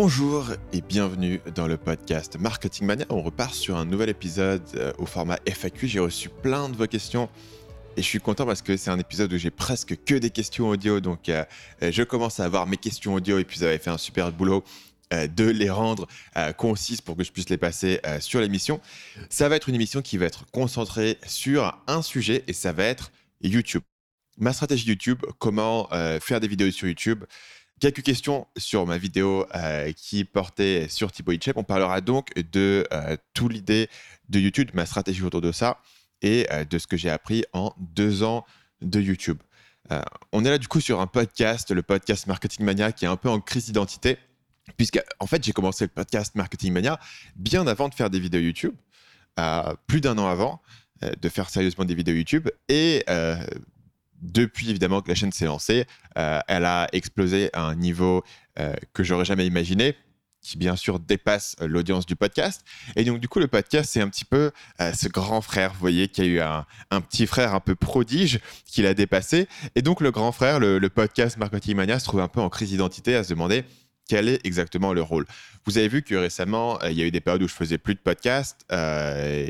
Bonjour et bienvenue dans le podcast Marketing Mania. On repart sur un nouvel épisode euh, au format FAQ. J'ai reçu plein de vos questions et je suis content parce que c'est un épisode où j'ai presque que des questions audio. Donc euh, euh, je commence à avoir mes questions audio et puis vous avez fait un super boulot de les rendre concises pour que je puisse les passer sur l'émission. Ça va être une émission qui va être concentrée sur un sujet et ça va être YouTube. Ma stratégie YouTube, comment faire des vidéos sur YouTube quelques questions sur ma vidéo euh, qui portait sur Thibaut Hitchep. On parlera donc de euh, tout l'idée de YouTube, ma stratégie autour de ça et euh, de ce que j'ai appris en deux ans de YouTube. on est là du coup sur un podcast, le podcast Marketing Mania, qui est un peu en crise d'identité, puisque en fait j'ai commencé le podcast Marketing Mania bien avant de faire des vidéos YouTube, plus d'un an avant de faire sérieusement des vidéos YouTube, et depuis évidemment que la chaîne s'est lancée, euh, elle a explosé à un niveau euh, que j'aurais jamais imaginé qui bien sûr dépasse l'audience du podcast. Et donc du coup, le podcast, c'est un petit peu euh, ce grand frère, vous voyez, qui a eu un, petit frère un peu prodige qui l'a dépassé. Et donc le grand frère, le, le podcast Marketing Mania, se trouve un peu en crise d'identité à se demander quel est exactement le rôle. Vous avez vu que récemment, euh, il y a eu des périodes où je faisais plus de podcasts euh,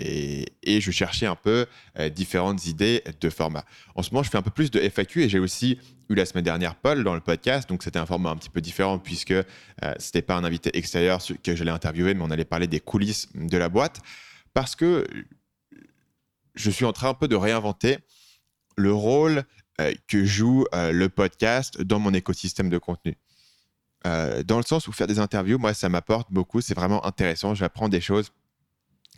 et, je cherchais un peu euh, différentes idées de format. En ce moment, je fais un peu plus de FAQ et j'ai aussi eu la semaine dernière Paul dans le podcast, donc c'était un format un petit peu différent puisque ce n'était pas un invité extérieur que j'allais interviewer, mais on allait parler des coulisses de la boîte parce que je suis en train un peu de réinventer le rôle que joue le podcast dans mon écosystème de contenu. Euh, dans le sens où faire des interviews, moi, ça m'apporte beaucoup. C'est vraiment intéressant. J'apprends des choses.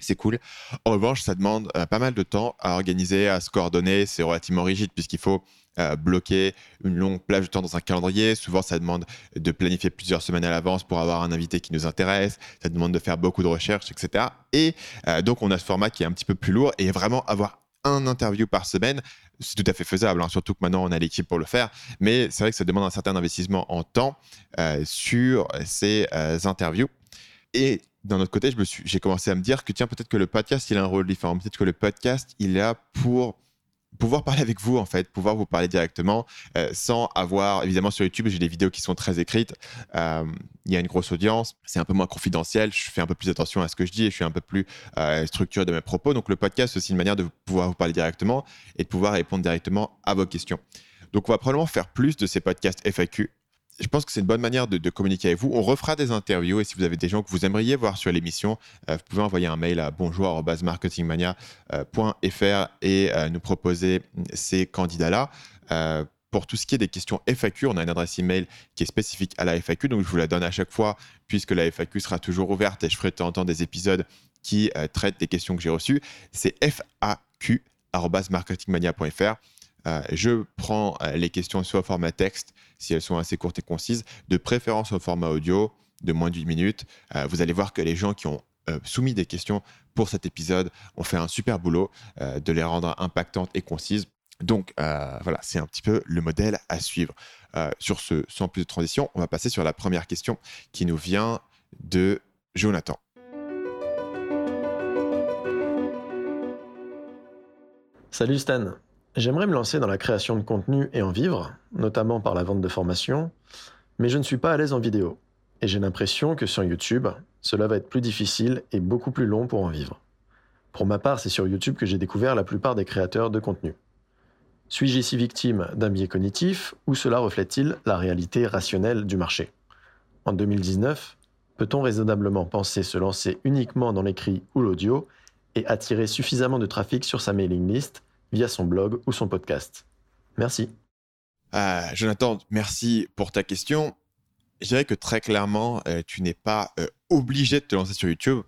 C'est cool. En revanche, ça demande euh, pas mal de temps à organiser, à se coordonner. C'est relativement rigide puisqu'il faut euh, bloquer une longue plage de temps dans un calendrier. Souvent, ça demande de planifier plusieurs semaines à l'avance pour avoir un invité qui nous intéresse. Ça demande de faire beaucoup de recherches, etc. Et donc, on a ce format qui est un petit peu plus lourd et vraiment avoir un interview par semaine, c'est tout à fait faisable, hein, surtout que maintenant on a l'équipe pour le faire. Mais c'est vrai que ça demande un certain investissement en temps euh, sur ces euh, interviews. Et d'un autre côté, j'ai commencé à me dire que tiens, peut-être que le podcast, il a un rôle différent. Peut-être que le podcast, il là pour pouvoir parler avec vous en fait, pouvoir vous parler directement euh, sans avoir évidemment sur YouTube j'ai des vidéos qui sont très écrites, euh, il y a une grosse audience, c'est un peu moins confidentiel, je fais un peu plus attention à ce que je dis et je suis un peu plus euh, structuré de mes propos. Donc le podcast c'est aussi une manière de pouvoir vous parler directement et de pouvoir répondre directement à vos questions. Donc on va probablement faire plus de ces podcasts FAQ je pense que c'est une bonne manière de, communiquer avec vous. On refera des interviews et si vous avez des gens que vous aimeriez voir sur l'émission, euh, vous pouvez envoyer un mail à bonjour.marketingmania.fr et euh, nous proposer ces candidats-là. Euh, pour tout ce qui est des questions FAQ, on a une adresse email qui est spécifique à la FAQ, donc je vous la donne à chaque fois puisque la FAQ sera toujours ouverte et je ferai de temps en temps des épisodes qui traitent des questions que j'ai reçues. C'est faq.marketingmania.fr. Je prends les questions soit au format texte, si elles sont assez courtes et concises, de préférence au format audio de moins d'une minute. Euh, vous allez voir que les gens qui ont soumis des questions pour cet épisode ont fait un super boulot de les rendre impactantes et concises. Donc voilà, c'est un petit peu le modèle à suivre. sur ce, sans plus de transition, on va passer sur la première question qui nous vient de Jonathan. Salut Stan, J'aimerais me lancer dans la création de contenu et en vivre, notamment par la vente de formation, mais je ne suis pas à l'aise en vidéo. Et j'ai l'impression que sur YouTube, cela va être plus difficile et beaucoup plus long pour en vivre. Pour ma part, c'est sur YouTube que j'ai découvert la plupart des créateurs de contenu. Suis-je ici victime d'un biais cognitif ou cela reflète-t-il la réalité rationnelle du marché? En 2019, peut-on raisonnablement penser se lancer uniquement dans l'écrit ou l'audio et attirer suffisamment de trafic sur sa mailing list via son blog ou son podcast. Merci. Euh, Jonathan, merci pour ta question. Je dirais que très clairement, euh, tu n'es pas euh, obligé de te lancer sur YouTube.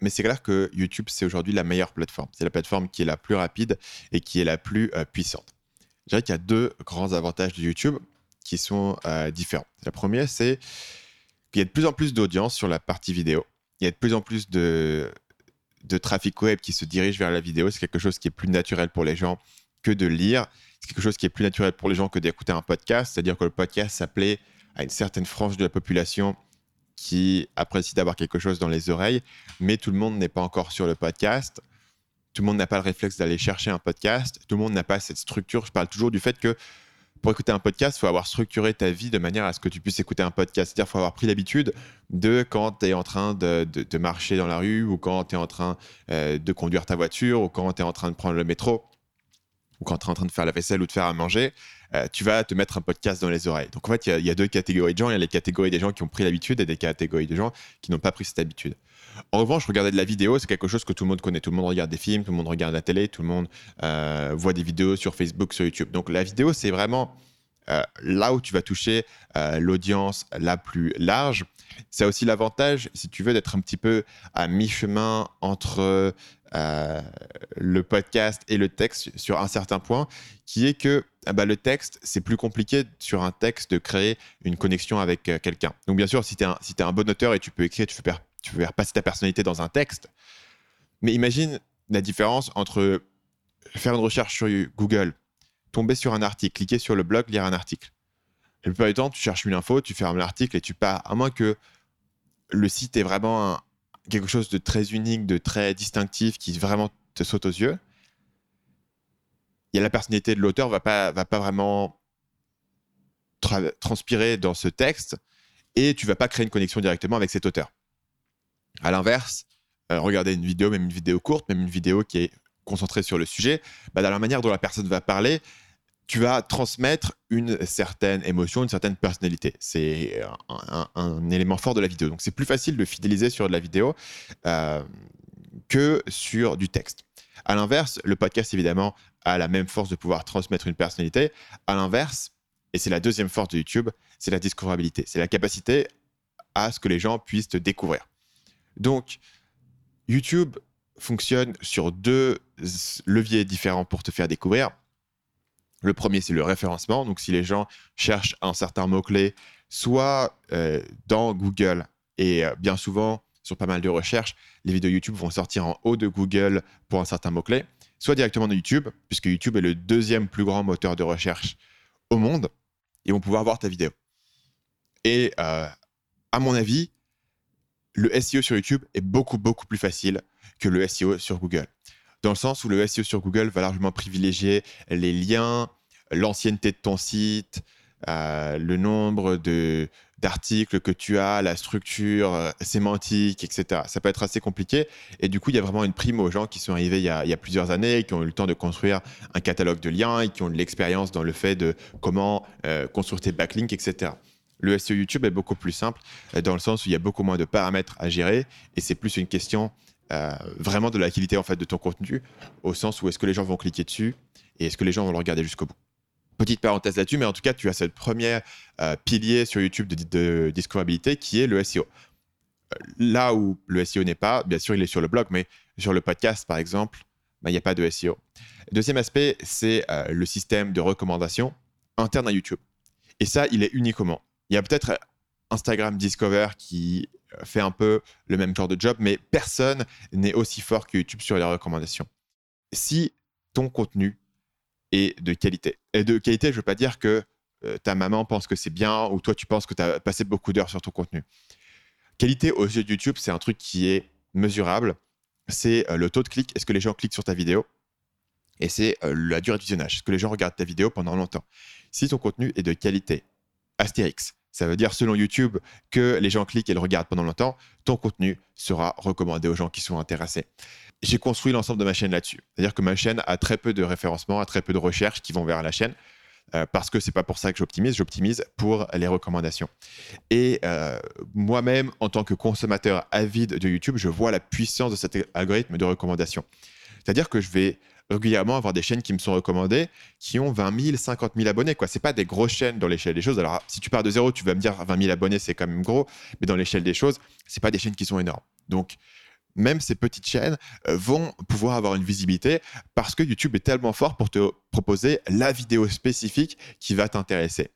Mais c'est clair que YouTube, c'est aujourd'hui la meilleure plateforme. C'est la plateforme qui est la plus rapide et qui est la plus puissante. Je dirais qu'il y a deux grands avantages de YouTube qui sont différents. La première, c'est qu'il y a de plus en plus d'audience sur la partie vidéo. Il y a de plus en plus de, de trafic web qui se dirige vers la vidéo. C'est quelque chose qui est plus naturel pour les gens que de lire. C'est quelque chose qui est plus naturel pour les gens que d'écouter un podcast. C'est-à-dire que le podcast s'appelait à une certaine frange de la population qui apprécie d'avoir quelque chose dans les oreilles, mais tout le monde n'est pas encore sur le podcast. Tout le monde n'a pas le réflexe d'aller chercher un podcast. Tout le monde n'a pas cette structure. Je parle toujours du fait que pour écouter un podcast, il faut avoir structuré ta vie de manière à ce que tu puisses écouter un podcast. C'est-à-dire faut avoir pris l'habitude de quand tu es en train de, de, marcher dans la rue ou quand tu es en train euh, de conduire ta voiture ou quand tu es en train de prendre le métro ou quand tu es en train de faire la vaisselle ou de faire à manger, euh, tu vas te mettre un podcast dans les oreilles. Donc en fait, il y, y, a deux catégories de gens. Il y a les catégories des gens qui ont pris l'habitude et des catégories de gens qui n'ont pas pris cette habitude. En revanche, regarder de la vidéo, c'est quelque chose que tout le monde connaît. Tout le monde regarde des films, tout le monde regarde la télé, tout le monde euh, voit des vidéos sur Facebook, sur YouTube. Donc la vidéo, c'est vraiment euh, là où tu vas toucher euh, l'audience la plus large. C'est aussi l'avantage, si tu veux, d'être un petit peu à mi-chemin entre le podcast et le texte sur un certain point, qui est que bah, le texte, c'est plus compliqué sur un texte de créer une connexion avec quelqu'un. Donc bien sûr, si tu es, un bon auteur et tu peux écrire, tu fais tu veux passer ta personnalité dans un texte. Mais imagine la différence entre faire une recherche sur Google, tomber sur un article, cliquer sur le blog, lire un article. Et le plupart du temps, tu cherches une info, tu fermes l'article et tu pars. À moins que le site est vraiment quelque chose de très unique, de très distinctif, qui vraiment te saute aux yeux. A la personnalité de l'auteur va pas va pas vraiment transpirer dans ce texte et tu vas pas créer une connexion directement avec cet auteur. À l'inverse, euh, regarder une vidéo, même une vidéo courte, même une vidéo qui est concentrée sur le sujet, bah, dans la manière dont la personne va parler, tu vas transmettre une certaine émotion, une certaine personnalité. C'est un, élément fort de la vidéo. Donc c'est plus facile de fidéliser sur de la vidéo euh, que sur du texte. À l'inverse, le podcast, évidemment, a la même force de pouvoir transmettre une personnalité. À l'inverse, et c'est la deuxième force de YouTube, c'est la discoverabilité. C'est la capacité à ce que les gens puissent te découvrir. Donc, YouTube fonctionne sur deux leviers différents pour te faire découvrir. Le premier, c'est le référencement. Donc, si les gens cherchent un certain mot-clé, soit euh, dans Google, et euh, bien souvent, sur pas mal de recherches, les vidéos YouTube vont sortir en haut de Google pour un certain mot-clé, soit directement dans YouTube, puisque YouTube est le deuxième plus grand moteur de recherche au monde, ils vont pouvoir voir ta vidéo. Et euh, à mon avis, le SEO sur YouTube est beaucoup, beaucoup plus facile que le SEO sur Google. Dans le sens où le SEO sur Google va largement privilégier les liens, l'ancienneté de ton site, euh, le nombre de, d'articles que tu as, la structure euh, sémantique, etc. Ça peut être assez compliqué. Et du coup, il y a vraiment une prime aux gens qui sont arrivés il y, a, plusieurs années, qui ont eu le temps de construire un catalogue de liens et qui ont de l'expérience dans le fait de comment euh, construire tes backlinks, etc. Le SEO YouTube est beaucoup plus simple euh, dans le sens où il y a beaucoup moins de paramètres à gérer et c'est plus une question euh, vraiment de la qualité en fait de ton contenu au sens où est-ce que les gens vont cliquer dessus et est-ce que les gens vont le regarder jusqu'au bout. Petite parenthèse là-dessus, mais en tout cas, tu as cette première euh, pilier sur YouTube de, de, qui est le SEO. Là où le SEO n'est pas, bien sûr, il est sur le blog, mais sur le podcast, par exemple, ben, il n'y a pas de SEO. Deuxième aspect, c'est le système de recommandation interne à YouTube. Et ça, il est uniquement il y a peut-être Instagram Discover qui euh, fait un peu le même genre de job, mais personne n'est aussi fort que YouTube sur les recommandations. Si ton contenu est de qualité, et de qualité, je ne veux pas dire que euh, ta maman pense que c'est bien ou toi tu penses que tu as passé beaucoup d'heures sur ton contenu. Qualité aux yeux de YouTube, c'est un truc qui est mesurable. C'est euh, le taux de clic, est-ce que les gens cliquent sur ta vidéo? Et c'est la durée de visionnage, est-ce que les gens regardent ta vidéo pendant longtemps? Si ton contenu est de qualité, Astérix. Ça veut dire, selon YouTube, que les gens cliquent et le regardent pendant longtemps, ton contenu sera recommandé aux gens qui sont intéressés. J'ai construit l'ensemble de ma chaîne là-dessus. C'est-à-dire que ma chaîne a très peu de référencement, a très peu de recherches qui vont vers la chaîne. Euh, parce que c'est pas pour ça que j'optimise, j'optimise pour les recommandations. Et euh, moi-même, en tant que consommateur avide de YouTube, je vois la puissance de cet algorithme de recommandation. C'est-à-dire que je vais régulièrement avoir des chaînes qui me sont recommandées qui ont 20 000, 50 000 abonnés. Ce n'est pas des grosses chaînes dans l'échelle des choses. Alors, si tu pars de zéro, tu vas me dire 20 000 abonnés, c'est quand même gros. Mais dans l'échelle des choses, ce pas des chaînes qui sont énormes. Donc, même ces petites chaînes euh, vont pouvoir avoir une visibilité parce que YouTube est tellement fort pour te proposer la vidéo spécifique qui va t'intéresser.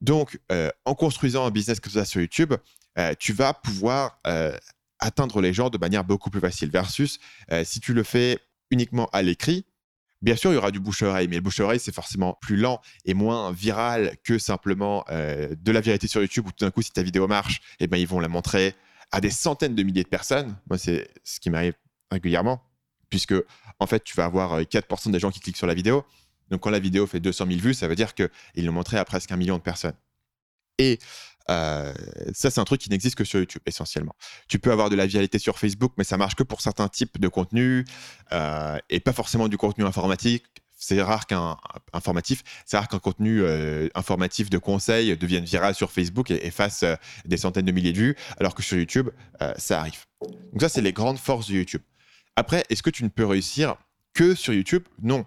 Donc, euh, en construisant un business comme ça sur YouTube, euh, tu vas pouvoir atteindre les gens de manière beaucoup plus facile versus si tu le fais uniquement à l'écrit, Bien sûr, il y aura du bouche-oreille, mais le bouche-oreille, c'est forcément plus lent et moins viral que simplement euh, de la vérité sur YouTube où tout d'un coup, si ta vidéo marche, eh ben, ils vont la montrer à des centaines de milliers de personnes. Moi, c'est ce qui m'arrive régulièrement, puisque en fait, tu vas avoir 4% euh, des gens qui cliquent sur la vidéo, Donc quand la vidéo fait 200 000 vues, ça veut dire qu'ils l'ont montré à presque un million de personnes. Et euh, ça, c'est un truc qui n'existe que sur YouTube, essentiellement. Tu peux avoir de la viralité sur Facebook, mais ça marche que pour certains types de contenus euh, et pas forcément du contenu informatique. C'est rare qu'un informatif, c'est rare qu'un contenu euh, informatif de conseil devienne viral sur Facebook et, fasse des centaines de milliers de vues, alors que sur YouTube, ça arrive. Donc ça, c'est les grandes forces de YouTube. Après, est-ce que tu ne peux réussir que sur YouTube? Non.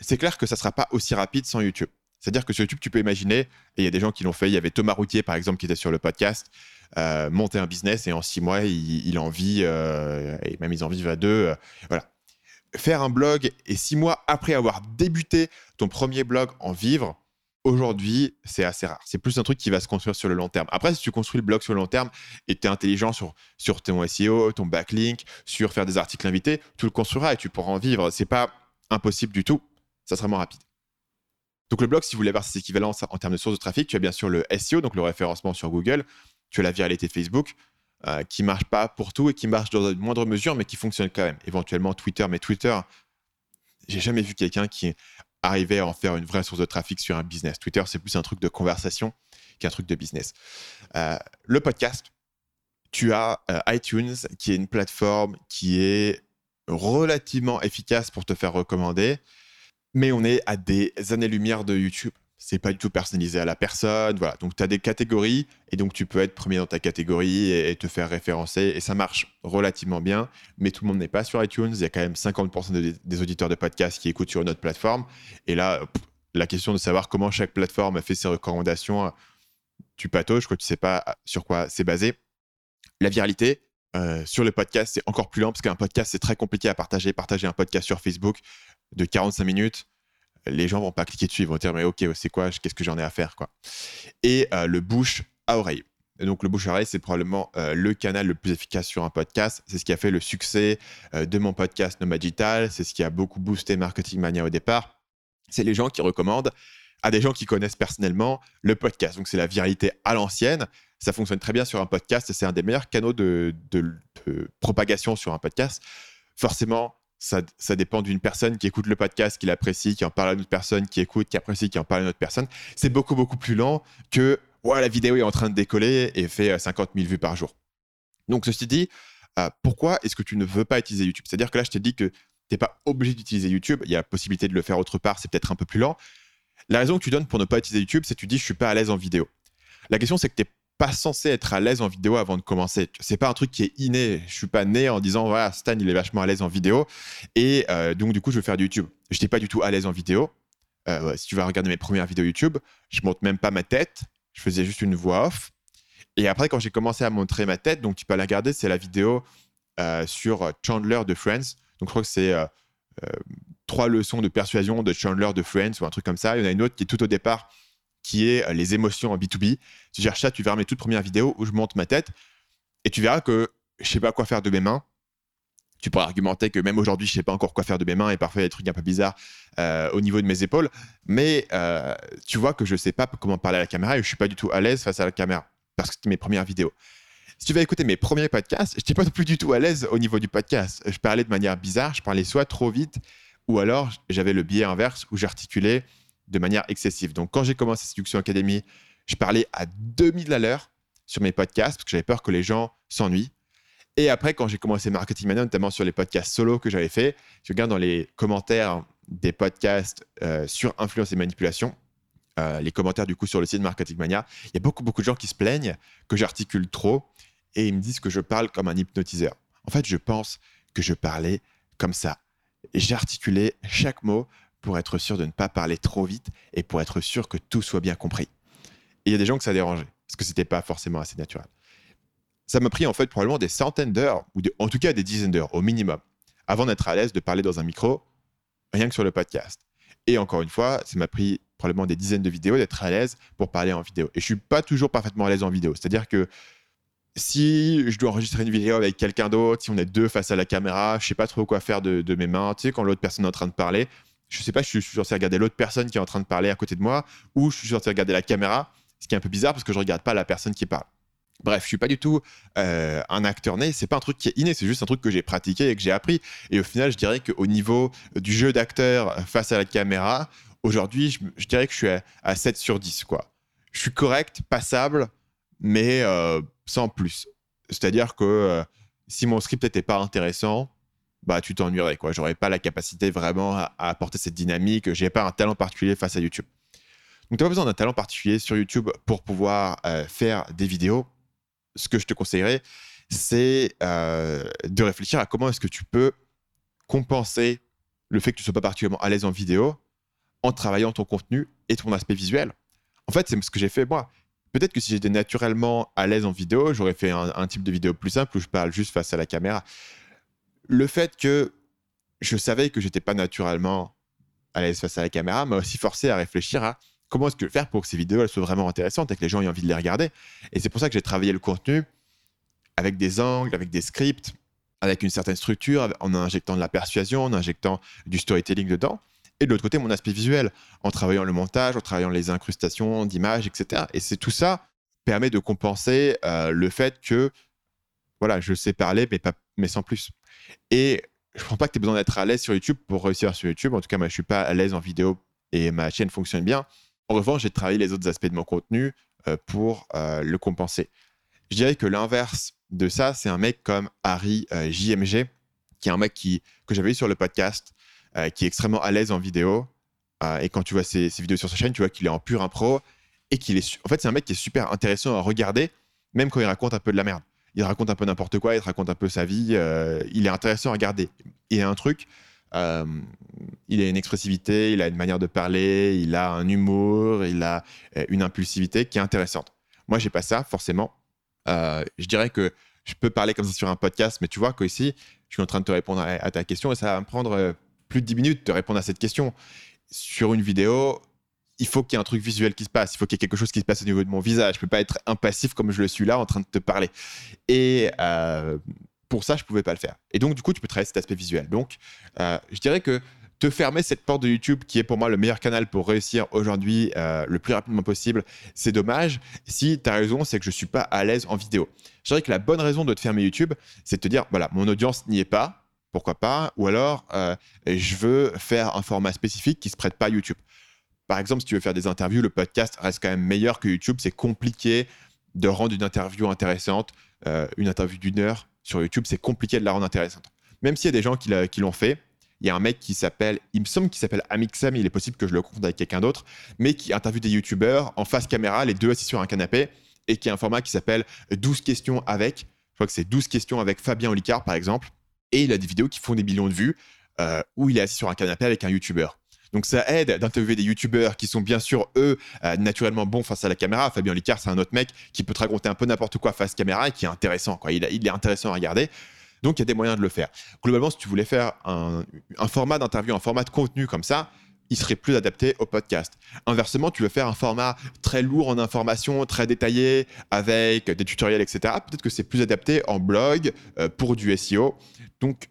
c'est clair que ça ne sera pas aussi rapide sans YouTube. C'est-à-dire que sur YouTube, tu peux imaginer, et il y a des gens qui l'ont fait, il y avait Thomas Routier, par exemple, qui était sur le podcast, euh, monter un business et en six mois, il, en vit, euh, et même ils en vivent à deux. Euh, voilà. Faire un blog et six mois après avoir débuté ton premier blog en vivre, aujourd'hui, c'est assez rare. C'est plus un truc qui va se construire sur le long terme. Après, si tu construis le blog sur le long terme et tu es intelligent sur, ton SEO, ton backlink, sur faire des articles invités, tu le construiras et tu pourras en vivre. C'est pas impossible du tout. Ça sera moins rapide. Donc le blog, si vous voulez avoir ces équivalences en termes de sources de trafic, tu as bien sûr le SEO, donc le référencement sur Google, tu as la viralité Facebook, euh, qui marche pas pour tout et qui marche dans une moindre mesure, mais qui fonctionne quand même. Éventuellement Twitter, mais Twitter, j'ai jamais vu quelqu'un qui arrivait à en faire une vraie source de trafic sur un business. Twitter, c'est plus un truc de conversation qu'un truc de business. Euh, le podcast, tu as euh, iTunes, qui est une plateforme qui est relativement efficace pour te faire recommander mais on est à des années-lumière de YouTube. C'est pas du tout personnalisé à la personne. Voilà. Donc, tu as des catégories et donc tu peux être premier dans ta catégorie et, te faire référencer. Et ça marche relativement bien, mais tout le monde n'est pas sur iTunes. Il y a quand même 50% des auditeurs de podcasts qui écoutent sur une autre plateforme. Et là, la question de savoir comment chaque plateforme fait ses recommandations, tu patauges, que tu sais pas sur quoi c'est basé. La viralité, euh, sur le podcast, c'est encore plus lent parce qu'un podcast, c'est très compliqué à partager. Partager un podcast sur Facebook de 45 minutes, les gens vont pas cliquer dessus, ils vont dire mais ok, c'est quoi, qu'est-ce que j'en ai à faire quoi. Et euh, le bouche à oreille. donc le bouche à oreille, c'est probablement euh, le canal le plus efficace sur un podcast. C'est ce qui a fait le succès de mon podcast Nomad Digital. C'est ce qui a beaucoup boosté Marketing Mania au départ. C'est les gens qui recommandent à des gens qui connaissent personnellement le podcast. Donc c'est la viralité à l'ancienne ça fonctionne très bien sur un podcast. C'est un des meilleurs canaux de, propagation sur un podcast. Forcément, ça, dépend d'une personne qui écoute le podcast, qui l'apprécie, qui en parle à une autre personne, qui écoute, qui apprécie, qui en parle à une autre personne. C'est beaucoup, beaucoup plus lent que la vidéo est en train de décoller et fait 50 euh, 000 vues par jour. Donc, ceci dit, euh, pourquoi est-ce que tu ne veux pas utiliser YouTube? C'est-à-dire que là, je t'ai dit que tu n'es pas obligé d'utiliser YouTube. Il y a la possibilité de le faire autre part, c'est peut-être un peu plus lent. La raison que tu donnes pour ne pas utiliser YouTube, c'est que tu dis je suis pas à l'aise en vidéo. La question, c'est que tu n'es pas censé être à l'aise en vidéo avant de commencer. C'est pas un truc qui est inné. Je suis pas né en disant voilà Stan il est vachement à l'aise en vidéo et euh, donc du coup je vais faire du YouTube. Je n'étais pas du tout à l'aise en vidéo. Euh, si tu vas regarder mes premières vidéos YouTube, je monte même pas ma tête. Je faisais juste une voix off. Et après quand j'ai commencé à montrer ma tête, donc tu peux la regarder, c'est la vidéo euh, sur Chandler de Friends. Donc je crois que c'est trois leçons de persuasion de Chandler de Friends ou un truc comme ça. Il y en a une autre qui est tout au départ qui est euh, les émotions en B2B. Tu cherches ça, tu verras mes toutes premières vidéos où je monte ma tête et tu verras que je sais pas quoi faire de mes mains. Tu pourrais argumenter que même aujourd'hui, je sais pas encore quoi faire de mes mains et parfois il y a des trucs un peu bizarres euh, au niveau de mes épaules. Mais euh, tu vois que je sais pas comment parler à la caméra et je suis pas du tout à l'aise face à la caméra parce que c'était mes premières vidéos. Si tu vas écouter mes premiers podcasts, je n'étais pas plus du tout à l'aise au niveau du podcast. Je parlais de manière bizarre, je parlais soit trop vite ou alors j'avais le biais inverse où j'articulais de manière excessive. Donc, quand j'ai commencé Séduction Academy, je parlais à 2000 à l'heure sur mes podcasts parce que j'avais peur que les gens s'ennuient. Et après, quand j'ai commencé Marketing Mania, notamment sur les podcasts solo que j'avais fait, je regarde dans les commentaires des podcasts euh, sur influence et manipulation, euh, les commentaires du coup sur le site Marketing Mania, il y a beaucoup, beaucoup de gens qui se plaignent que j'articule trop et ils me disent que je parle comme un hypnotiseur. En fait, je pense que je parlais comme ça. J'articulais chaque mot pour être sûr de ne pas parler trop vite et pour être sûr que tout soit bien compris. Et il y a des gens que ça dérangeait, parce que c'était pas forcément assez naturel. Ça m'a pris en fait probablement des centaines d'heures, ou en tout cas des dizaines d'heures au minimum, avant d'être à l'aise de parler dans un micro, rien que sur le podcast. Et encore une fois, ça m'a pris probablement des dizaines de vidéos d'être à l'aise pour parler en vidéo. Et je suis pas toujours parfaitement à l'aise en vidéo. C'est-à-dire que si je dois enregistrer une vidéo avec quelqu'un d'autre, si on est deux face à la caméra, je sais pas trop quoi faire de, de mes mains. Tu sais, quand l'autre personne est en train de parler, je sais pas, je suis censé regarder l'autre personne qui est en train de parler à côté de moi, ou je suis censé regarder la caméra, ce qui est un peu bizarre parce que je regarde pas la personne qui parle. Bref, je suis pas du tout euh, un acteur né, c'est pas un truc qui est inné, c'est juste un truc que j'ai pratiqué et que j'ai appris. Et au final, je dirais qu'au niveau du jeu d'acteur face à la caméra, aujourd'hui, je, dirais que je suis à, 7 sur 10. Quoi. Je suis correct, passable, mais euh, sans plus. C'est-à-dire que euh, si mon script n'était pas intéressant, bah tu t'ennuierais quoi. J'aurais pas la capacité vraiment à, apporter cette dynamique. J'ai pas un talent particulier face à YouTube. Donc tu pas besoin d'un talent particulier sur YouTube pour pouvoir faire des vidéos ce que je te conseillerais, c'est euh, de réfléchir à comment est-ce que tu peux compenser le fait que tu sois pas particulièrement à l'aise en vidéo en travaillant ton contenu et ton aspect visuel. En fait, c'est ce que j'ai fait moi. Peut-être que si j'étais naturellement à l'aise en vidéo, j'aurais fait un, type de vidéo plus simple où je parle juste face à la caméra. Le fait que je savais que j'étais pas naturellement à l'aise face à la caméra m'a aussi forcé à réfléchir à comment est-ce que faire pour que ces vidéos soient vraiment intéressantes et que les gens aient envie de les regarder. Et c'est pour ça que j'ai travaillé le contenu avec des angles, avec des scripts, avec une certaine structure, en injectant de la persuasion, en injectant du storytelling dedans. Et de l'autre côté, mon aspect visuel, en travaillant le montage, en travaillant les incrustations d'images, etc. Et c'est tout ça permet de compenser euh, le fait que, voilà, je sais parler, mais, pas, mais sans plus. Et je pense pas que tu aies besoin d'être à l'aise sur YouTube pour réussir sur YouTube. En tout cas, moi, je suis pas à l'aise en vidéo et ma chaîne fonctionne bien. En revanche, j'ai travaillé les autres aspects de mon contenu euh, pour euh, le compenser. Je dirais que l'inverse de ça, c'est un mec comme Harry euh, JMG, qui est un mec qui, que j'avais eu sur le podcast, qui est extrêmement à l'aise en vidéo. et quand tu vois ses, vidéos sur sa chaîne, tu vois qu'il est en pur impro. Et qu'il est. En fait, c'est un mec qui est super intéressant à regarder, même quand il raconte un peu de la merde. Il raconte un peu n'importe quoi, il raconte un peu sa vie. il est intéressant à regarder. Il a un truc, euh, il a une expressivité, il a une manière de parler, il a un humour, il a euh, une impulsivité qui est intéressante. Moi, j'ai pas ça, forcément. Euh, je dirais que je peux parler comme ça sur un podcast, mais tu vois qu'ici, je suis en train de te répondre à, ta question et ça va me prendre plus de 10 minutes de répondre à cette question. Sur une vidéo, il faut qu'il y ait un truc visuel qui se passe, il faut qu'il y ait quelque chose qui se passe au niveau de mon visage. Je peux pas être impassif comme je le suis là en train de te parler. Et pour ça, je pouvais pas le faire. Et donc, du coup, tu peux travailler cet aspect visuel. Donc, euh, je dirais que te fermer cette porte de YouTube, qui est pour moi le meilleur canal pour réussir aujourd'hui euh, le plus rapidement possible, c'est dommage. Si tu as raison, c'est que je suis pas à l'aise en vidéo. Je dirais que la bonne raison de te fermer YouTube, c'est de te dire, voilà, mon audience n'y est pas, pourquoi pas, ou alors euh, je veux faire un format spécifique qui se prête pas à YouTube. Par exemple, si tu veux faire des interviews, le podcast reste quand même meilleur que YouTube. C'est compliqué de rendre une interview intéressante, une interview d'une heure sur YouTube, c'est compliqué de la rendre intéressante. Même s'il y a des gens qui l'ont fait, il y a un mec qui s'appelle, il me semble qu'il s'appelle Amixem, il est possible que je le confonde avec quelqu'un d'autre, mais qui interviewe des YouTubeurs en face caméra, les deux assis sur un canapé, et qui a un format qui s'appelle 12 questions avec, je crois que c'est 12 questions avec Fabien Olicard par exemple, et il a des vidéos qui font des millions de vues, euh, où il est assis sur un canapé avec un YouTuber. Donc ça aide d'interviewer des youtubeurs qui sont bien sûr, eux, euh, naturellement bons face à la caméra. Fabien Licard, c'est un autre mec qui peut te raconter un peu n'importe quoi face caméra et qui est intéressant. Quoi. Il, est intéressant à regarder. Donc il y a des moyens de le faire. Globalement, si tu voulais faire un, format d'interview, un format de contenu comme ça, il serait plus adapté au podcast. Inversement, tu veux faire un format très lourd en informations, très détaillé, avec des tutoriels, etc. Peut-être que c'est plus adapté en blog euh, pour du SEO. Donc,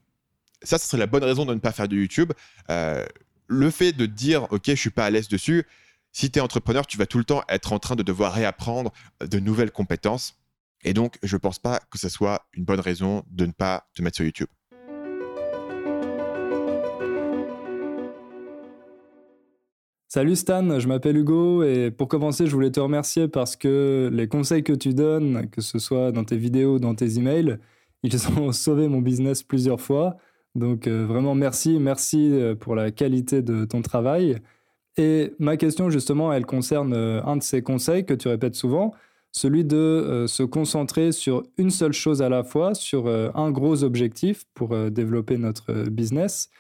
ça, ce serait la bonne raison de ne pas faire de YouTube. Euh, le fait de dire, OK, je suis pas à l'aise dessus, si tu es entrepreneur, tu vas tout le temps être en train de devoir réapprendre de nouvelles compétences. Et donc, je ne pense pas que ce soit une bonne raison de ne pas te mettre sur YouTube. Salut Stan, je m'appelle Hugo et pour commencer, je voulais te remercier parce que les conseils que tu donnes, que ce soit dans tes vidéos dans tes emails, ils ont sauvé mon business plusieurs fois. Donc euh, vraiment merci, merci euh, pour la qualité de ton travail. Et ma question justement, elle concerne euh, un de ces conseils que tu répètes souvent, celui de se concentrer sur une seule chose à la fois, sur un gros objectif pour développer notre business.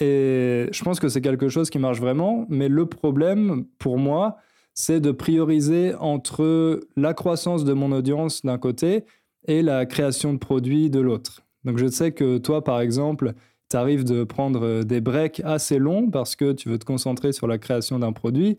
Et je pense que c'est quelque chose qui marche vraiment, mais le problème pour moi, c'est de prioriser entre la croissance de mon audience d'un côté et la création de produits de l'autre. Donc je sais que toi, par exemple, tu arrives de prendre euh, des breaks assez longs parce que tu veux te concentrer sur la création d'un produit.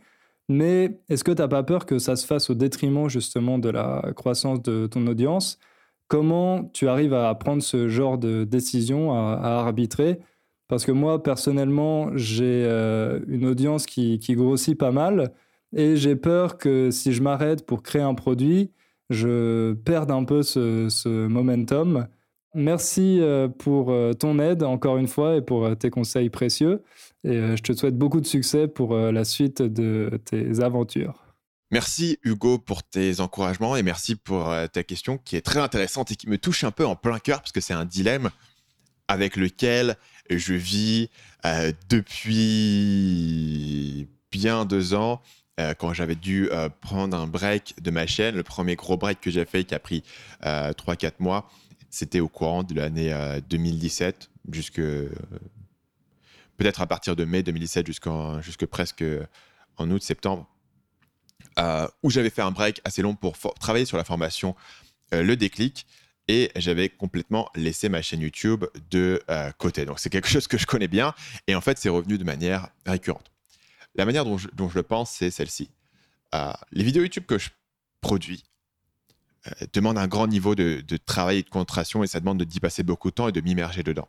Mais est-ce que tu n'as pas peur que ça se fasse au détriment justement de la croissance de ton audience? Comment tu arrives à prendre ce genre de décision, à, arbitrer? Parce que moi, personnellement, j'ai euh, une audience qui, qui, grossit pas mal et j'ai peur que si je m'arrête pour créer un produit, je perde un peu ce, momentum. Merci euh, pour euh, ton aide encore une fois et pour tes conseils précieux. Et je te souhaite beaucoup de succès pour la suite de tes aventures. Merci Hugo pour tes encouragements et merci pour ta question qui est très intéressante et qui me touche un peu en plein cœur parce que c'est un dilemme avec lequel je vis depuis bien deux ans euh, quand j'avais dû euh, prendre un break de ma chaîne. Le premier gros break que j'ai fait qui a pris 3-4 euh, mois, c'était au courant de l'année 2017, jusque peut-être à partir de mai 2017 jusque presque en août-septembre, où j'avais fait un break assez long pour travailler sur la formation Le Déclic et j'avais complètement laissé ma chaîne YouTube de côté. Donc c'est quelque chose que je connais bien et en fait c'est revenu de manière récurrente. La manière dont je, le pense, c'est celle-ci. Euh, les vidéos YouTube que je produis euh, demandent un grand niveau de, travail et de concentration et ça demande d'y passer beaucoup de temps et de m'immerger dedans.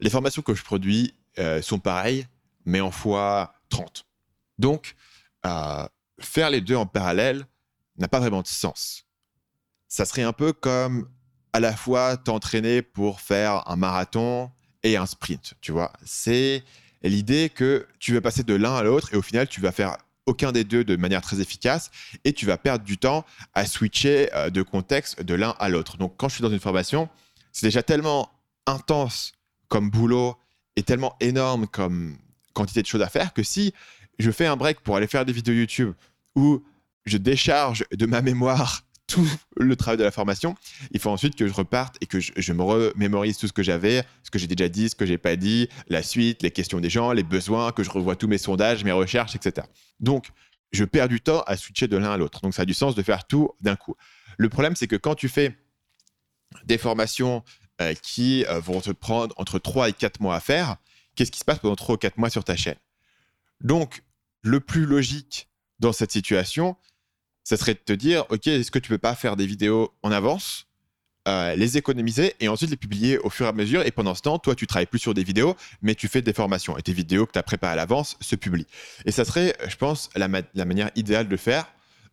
Les formations que je produis euh, sont pareilles, mais en fois 30. Donc, faire les deux en parallèle n'a pas vraiment de sens. Ça serait un peu comme à la fois t'entraîner pour faire un marathon et un sprint, tu vois. C'est l'idée que tu vas passer de l'un à l'autre et au final, tu vas faire aucun des deux de manière très efficace et tu vas perdre du temps à switcher euh, de contexte de l'un à l'autre. Donc, quand je suis dans une formation, c'est déjà tellement intense comme boulot et tellement énorme comme quantité de choses à faire que si je fais un break pour aller faire des vidéos YouTube où je décharge de ma mémoire tout le travail de la formation. Il faut ensuite que je reparte et que je, me remémorise tout ce que j'avais, ce que j'ai déjà dit, ce que j'ai pas dit, la suite, les questions des gens, les besoins, que je revois tous mes sondages, mes recherches, etc. Donc, je perds du temps à switcher de l'un à l'autre. Donc, ça a du sens de faire tout d'un coup. Le problème, c'est que quand tu fais des formations euh, qui euh, vont te prendre entre 3 et 4 mois à faire, qu'est-ce qui se passe pendant 3 ou 4 mois sur ta chaîne? Donc, le plus logique dans cette situation, ça serait de te dire, OK, est-ce que tu peux pas faire des vidéos en avance, euh, les économiser et ensuite les publier au fur et à mesure. Et pendant ce temps, toi, tu travailles plus sur des vidéos, mais tu fais des formations et tes vidéos que tu as préparées à l'avance se publient. Et ça serait, je pense, la, manière idéale de faire,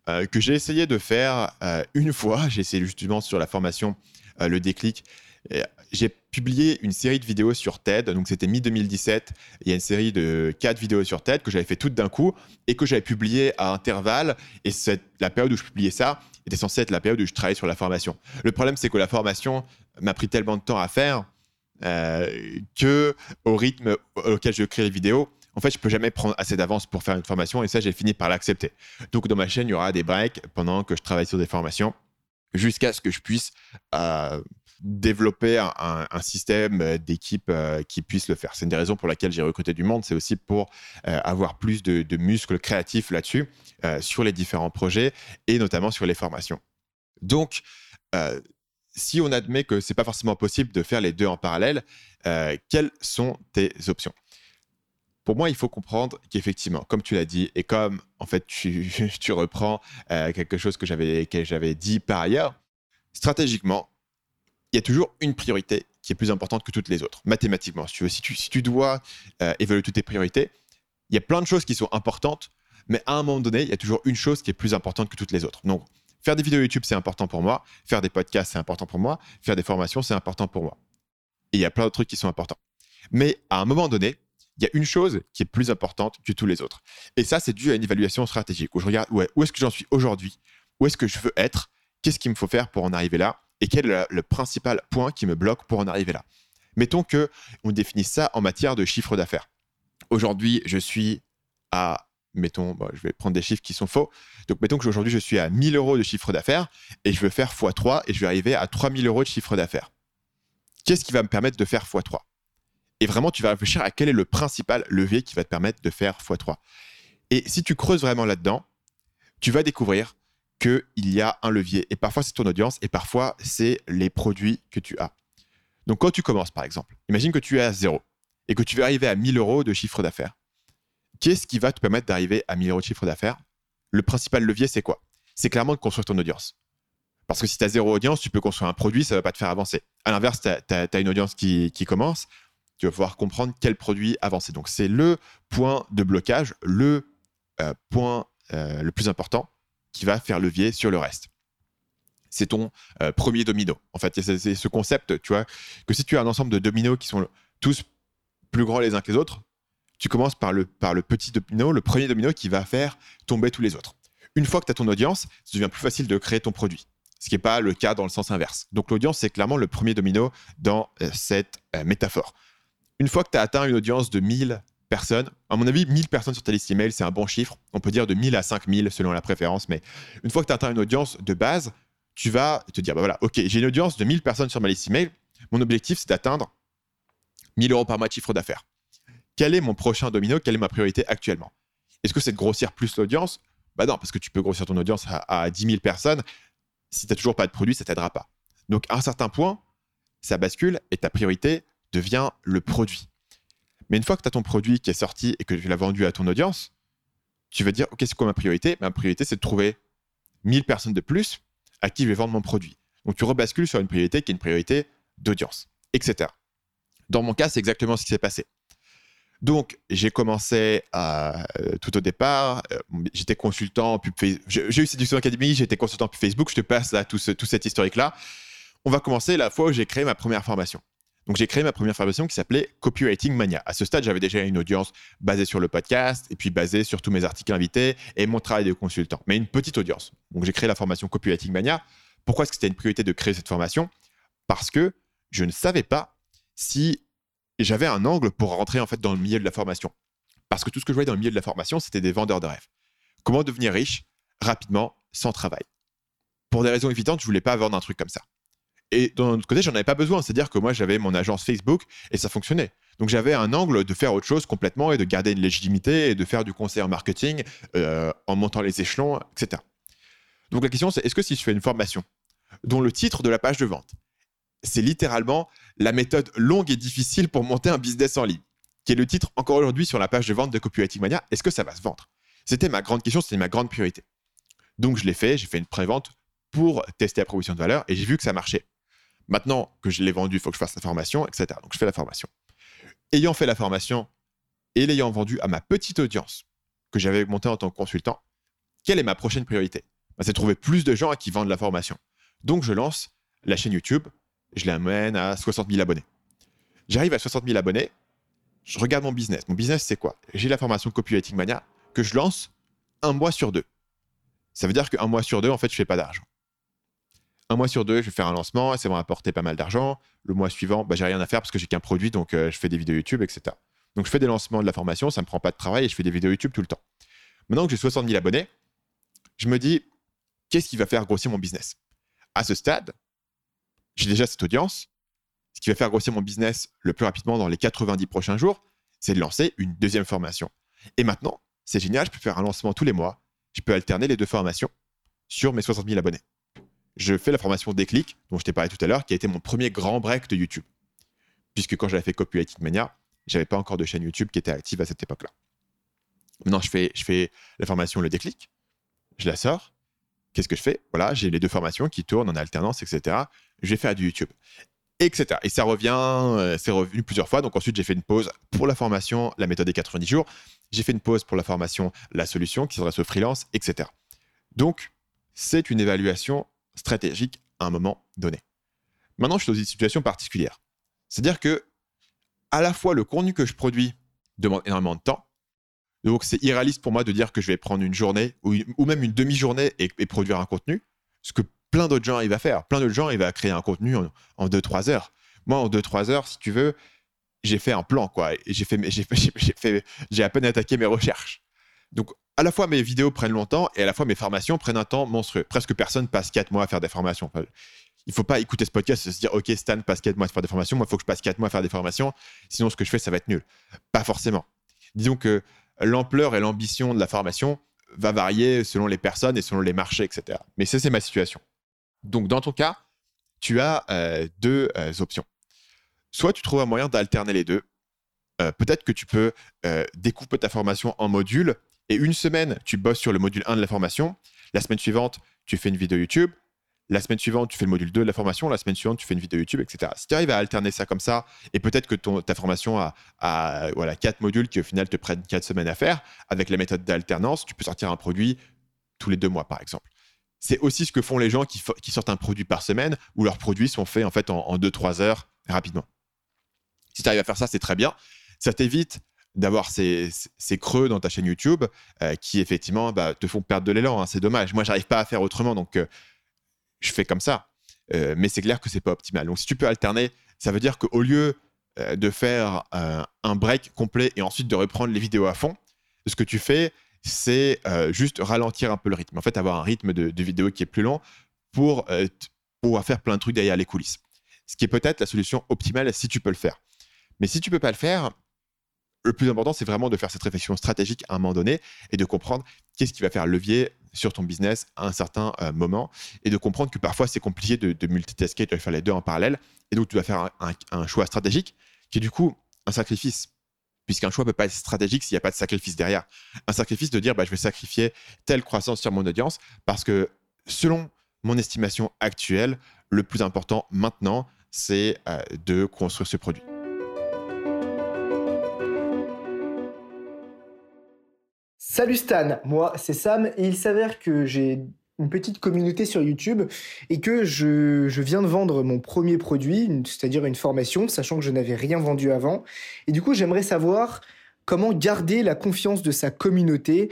euh, que j'ai essayé de faire euh, une fois. J'ai essayé justement sur la formation Le Déclic j'ai publié une série de vidéos sur TED, donc c'était mi-2017. Il y a une série de quatre vidéos sur TED que j'avais fait toutes d'un coup et que j'avais publié à intervalles. Et la période où je publiais ça était censée être la période où je travaillais sur la formation. Le problème, c'est que la formation m'a pris tellement de temps à faire euh, que au rythme auquel je crée les vidéos, en fait, je peux jamais prendre assez d'avance pour faire une formation et ça, j'ai fini par l'accepter. Donc, dans ma chaîne, il y aura des breaks pendant que je travaille sur des formations jusqu'à ce que je puisse euh, développer un, système euh, d'équipe euh, qui puisse le faire. C'est une des raisons pour laquelle j'ai recruté du monde, c'est aussi pour euh, avoir plus de, muscles créatifs là-dessus, sur les différents projets et notamment sur les formations. Donc, si on admet que c'est pas forcément possible de faire les deux en parallèle, quelles sont tes options? Pour moi, il faut comprendre qu'effectivement, comme tu l'as dit, et comme en fait tu, tu reprends quelque chose que j'avais dit par ailleurs, stratégiquement, il y a toujours une priorité qui est plus importante que toutes les autres, mathématiquement. Si tu, dois euh, évaluer toutes tes priorités, il y a plein de choses qui sont importantes, mais à un moment donné, il y a toujours une chose qui est plus importante que toutes les autres. Donc, faire des vidéos YouTube, c'est important pour moi. Faire des podcasts, c'est important pour moi. Faire des formations, c'est important pour moi. Et il y a plein d'autres trucs qui sont importants. Mais à un moment donné, il y a une chose qui est plus importante que tous les autres. Et ça, c'est dû à une évaluation stratégique où je regarde où est-ce que j'en suis aujourd'hui, où est-ce que je veux être, qu'est-ce qu'il me faut faire pour en arriver là, et quel est le, principal point qui me bloque pour en arriver là? Mettons que on définisse ça en matière de chiffre d'affaires. Aujourd'hui, je suis à, mettons, je vais prendre des chiffres qui sont faux. Donc, mettons que aujourd'hui, je suis à 1000 euros de chiffre d'affaires et je veux faire x3 et je vais arriver à 3000 euros de chiffre d'affaires. Qu'est-ce qui va me permettre de faire x3 Et vraiment, tu vas réfléchir à quel est le principal levier qui va te permettre de faire x3. Et si tu creuses vraiment là-dedans, tu vas découvrir qu'il y a un levier. Et parfois, c'est ton audience et parfois, c'est les produits que tu as. Donc, quand tu commences, par exemple, imagine que tu es à zéro et que tu veux arriver à 1000 euros de chiffre d'affaires. Qu'est-ce qui va te permettre d'arriver à 1000 euros de chiffre d'affaires? Le principal levier, c'est quoi? C'est clairement de construire ton audience. Parce que si tu as zéro audience, tu peux construire un produit, ça ne va pas te faire avancer. À l'inverse, tu as, une audience qui, commence, tu vas pouvoir comprendre quel produit avancer. Donc, c'est le point de blocage, le euh, point euh, le plus important qui va faire levier sur le reste. c'est ton euh, premier domino. En fait, c'est ce concept, tu vois, que si tu as un ensemble de dominos qui sont tous plus grands les uns que les autres, tu commences par le, par le petit domino, le premier domino qui va faire tomber tous les autres. Une fois que tu as ton audience, ça devient plus facile de créer ton produit. Ce qui n'est pas le cas dans le sens inverse. Donc l'audience, c'est clairement le premier domino dans euh, cette euh, métaphore. Une fois que tu as atteint une audience de 1000 personnes, à mon avis, 1000 personnes sur ta liste email, c'est un bon chiffre. On peut dire de 1000 à 5000 selon la préférence, mais une fois que tu atteint une audience de base, tu vas te dire, bah voilà, ok, j'ai une audience de 1000 personnes sur ma liste email. Mon objectif, c'est d'atteindre 1000 euros par mois de chiffre d'affaires. Quel est mon prochain domino? Quelle est ma priorité actuellement? Est-ce que c'est de grossir plus l'audience? Bah non, parce que tu peux grossir ton audience à, à 10 000 personnes. Si tu n'as toujours pas de produit, ça t'aidera pas. Donc, à un certain point, ça bascule et ta priorité devient le produit. Mais une fois que tu as ton produit qui est sorti et que tu l'as vendu à ton audience, tu vas dire, OK, c'est quoi ma priorité? Ma priorité, c'est de trouver 1000 personnes de plus à qui je vais vendre mon produit. Donc tu rebascules sur une priorité qui est une priorité d'audience, etc. Dans mon cas, c'est exactement ce qui s'est passé. Donc, j'ai commencé euh, tout au départ, euh, j'étais consultant, j'ai eu Séduction Academy, j'étais consultant puis Facebook, je te passe là tout, tout cet historique-là. On va commencer la fois où j'ai créé ma première formation. Donc, j'ai créé ma première formation qui s'appelait Copywriting Mania. À ce stade, j'avais déjà une audience basée sur le podcast et puis basée sur tous mes articles invités et mon travail de consultant, mais une petite audience. Donc, j'ai créé la formation Copywriting Mania. Pourquoi est-ce que c'était une priorité de créer cette formation? Parce que je ne savais pas si j'avais un angle pour rentrer en fait dans le milieu de la formation. Parce que tout ce que je voyais dans le milieu de la formation, c'était des vendeurs de rêves. Comment devenir riche? Rapidement sans travail Pour des raisons évidentes, je voulais pas vendre un truc comme ça. Et d'un autre côté, j'en avais pas besoin. C'est-à-dire que moi, j'avais mon agence Facebook et ça fonctionnait. Donc j'avais un angle de faire autre chose complètement et de garder une légitimité et de faire du conseil en marketing euh, en montant les échelons, etc. Donc la question, c'est est-ce que si je fais une formation dont le titre de la page de vente, c'est littéralement la méthode longue et difficile pour monter un business en ligne, qui est le titre encore aujourd'hui sur la page de vente de Copywriting Mania, est-ce que ça va se vendre? C'était ma grande question, c'était ma grande priorité. Donc je l'ai fait, j'ai fait une pré-vente pour tester la proposition de valeur et j'ai vu que ça marchait. Maintenant que je l'ai vendu, il faut que je fasse la formation, etc. Donc je fais la formation. Ayant fait la formation et l'ayant vendu à ma petite audience que j'avais montée en tant que consultant, quelle est ma prochaine priorité? Bah, C'est trouver plus de gens à qui vendre la formation. Donc je lance la chaîne YouTube, je l'amène à 60 000 abonnés. J'arrive à 60 000 abonnés, je regarde mon business. Mon business, c'est quoi? J'ai la formation Copywriting Mania que je lance un mois sur deux. Ça veut dire qu'un mois sur deux, en fait, je fais pas d'argent un mois sur deux, je vais faire un lancement et ça va m'apporter pas mal d'argent. Le mois suivant, bah, j'ai rien à faire parce que j'ai qu'un produit, donc euh, je fais des vidéos YouTube, etc. Donc je fais des lancements de la formation, ça me prend pas de travail et je fais des vidéos YouTube tout le temps. Maintenant que j'ai 60 000 abonnés, je me dis, qu'est-ce qui va faire grossir mon business? À ce stade, j'ai déjà cette audience. Ce qui va faire grossir mon business le plus rapidement dans les 90 prochains jours, c'est de lancer une deuxième formation. Et maintenant, c'est génial, je peux faire un lancement tous les mois. Je peux alterner les deux formations sur mes 60 000 abonnés je fais la formation Déclic, dont je t'ai parlé tout à l'heure, qui a été mon premier grand break de YouTube. Puisque quand j'avais fait Copywriting Mania, j'avais pas encore de chaîne YouTube qui était active à cette époque-là. Maintenant, je fais, je fais la formation Le Déclic, je la sors. Qu'est-ce que je fais? Voilà, j'ai les deux formations qui tournent en alternance, etc. Je vais faire du YouTube, etc. Et ça revient, euh, c'est revenu plusieurs fois. Donc ensuite, j'ai fait une pause pour la formation La méthode des 90 jours. J'ai fait une pause pour la formation La solution qui s'adresse au freelance, etc. Donc, c'est une évaluation stratégique à un moment donné. Maintenant, je suis dans une situation particulière. C'est-à-dire que, à la fois, le contenu que je produis demande énormément de temps. Donc, c'est irréaliste pour moi de dire que je vais prendre une journée ou, même une demi-journée et, produire un contenu. Ce que plein d'autres gens arrivent à faire. Plein d'autres gens arrivent à créer un contenu en 2-3 heures. Moi, en 2-3 heures, si tu veux, j'ai fait un plan, quoi. J'ai j'ai fait, j'ai à peine attaqué mes recherches. Donc, à la fois mes vidéos prennent longtemps et à la fois mes formations prennent un temps monstrueux. Presque personne passe 4 mois à faire des formations. Il il faut pas écouter ce podcast et se dire, OK, Stan passe 4 mois à faire des formations. Moi, il faut que je passe 4 mois à faire des formations. Sinon, ce que je fais, ça va être nul. Pas forcément. Disons que l'ampleur et l'ambition de la formation va varier selon les personnes et selon les marchés, etc. Mais ça, c'est ma situation. Donc, dans ton cas, tu as euh, deux euh, options. Soit tu trouves un moyen d'alterner les deux. Euh, peut-être que tu peux découper ta formation en modules et une semaine, tu bosses sur le module 1 de la formation. La semaine suivante, tu fais une vidéo YouTube. La semaine suivante, tu fais le module 2 de la formation. La semaine suivante, tu fais une vidéo YouTube, etc. Si tu arrives à alterner ça comme ça, et peut-être que ta formation a, voilà, quatre modules qui au final te prennent quatre semaines à faire, avec la méthode d'alternance, tu peux sortir un produit tous les deux mois, par exemple. c'est aussi ce que font les gens qui, sortent un produit par semaine, où leurs produits sont faits en fait en 2-3 heures rapidement. Si tu arrives à faire ça, c'est très bien. Ça t'évite d'avoir ces, creux dans ta chaîne YouTube euh, qui effectivement bah, te font perdre de l'élan. Hein. c'est dommage. Moi, j'arrive pas à faire autrement, donc euh, je fais comme ça. Euh, mais c'est clair que c'est pas optimal. Donc, si tu peux alterner, ça veut dire qu'au lieu de faire un break complet et ensuite de reprendre les vidéos à fond, ce que tu fais, c'est juste ralentir un peu le rythme. En fait, avoir un rythme de, vidéo qui est plus long pour pouvoir faire plein de trucs derrière les coulisses. Ce qui est peut-être la solution optimale si tu peux le faire. Mais si tu peux pas le faire, le plus important, c'est vraiment de faire cette réflexion stratégique à un moment donné et de comprendre qu'est-ce qui va faire levier sur ton business à un certain euh, moment et de comprendre que parfois c'est compliqué de, multitasker, de faire les deux en parallèle. Et donc tu dois faire un, choix stratégique qui est du coup un sacrifice. Puisqu'un choix ne peut pas être stratégique s'il n'y a pas de sacrifice derrière. Un sacrifice de dire bah, je vais sacrifier telle croissance sur mon audience parce que selon mon estimation actuelle, le plus important maintenant, c'est euh, de construire ce produit. Salut Stan, moi c'est Sam et il s'avère que j'ai une petite communauté sur YouTube et que je, viens de vendre mon premier produit, c'est-à-dire une formation, sachant que je n'avais rien vendu avant. Et du coup j'aimerais savoir comment garder la confiance de sa communauté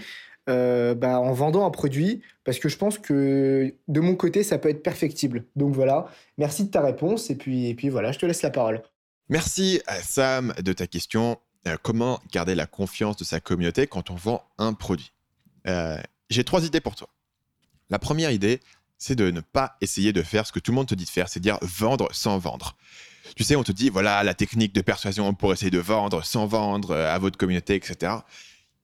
euh, bah, en vendant un produit, parce que je pense que de mon côté ça peut être perfectible. Donc voilà, merci de ta réponse et puis, et puis voilà, je te laisse la parole. Merci à Sam de ta question. Euh, comment garder la confiance de sa communauté quand on vend un produit? Euh, j'ai trois idées pour toi. La première idée, c'est de ne pas essayer de faire ce que tout le monde te dit de faire, c'est dire vendre sans vendre. Tu sais, on te dit, voilà, la technique de persuasion pour essayer de vendre sans vendre euh, à votre communauté, etc.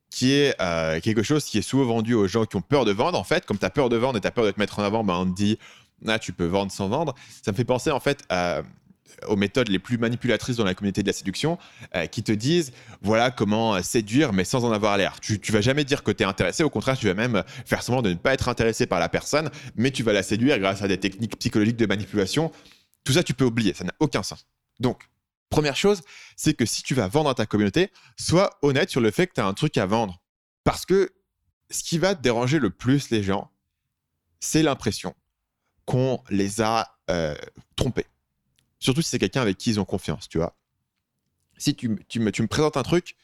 Qui est quelque chose qui est souvent vendu aux gens qui ont peur de vendre. En fait, comme tu as peur de vendre et tu as peur de te mettre en avant, ben, on te dit, ah, tu peux vendre sans vendre. Ça me fait penser, en fait, à aux méthodes les plus manipulatrices dans la communauté de la séduction euh, qui te disent voilà comment euh, séduire mais sans en avoir l'air. Tu, tu vas jamais dire que tu es intéressé, au contraire, tu vas même faire semblant de ne pas être intéressé par la personne, mais tu vas la séduire grâce à des techniques psychologiques de manipulation. Tout ça, tu peux oublier, ça n'a aucun sens. Donc, première chose, c'est que si tu vas vendre à ta communauté, sois honnête sur le fait que tu as un truc à vendre. Parce que ce qui va déranger le plus les gens, c'est l'impression qu'on les a euh, trompés Surtout si c'est quelqu'un avec qui ils ont confiance, tu vois. Si tu, me, présentes un truc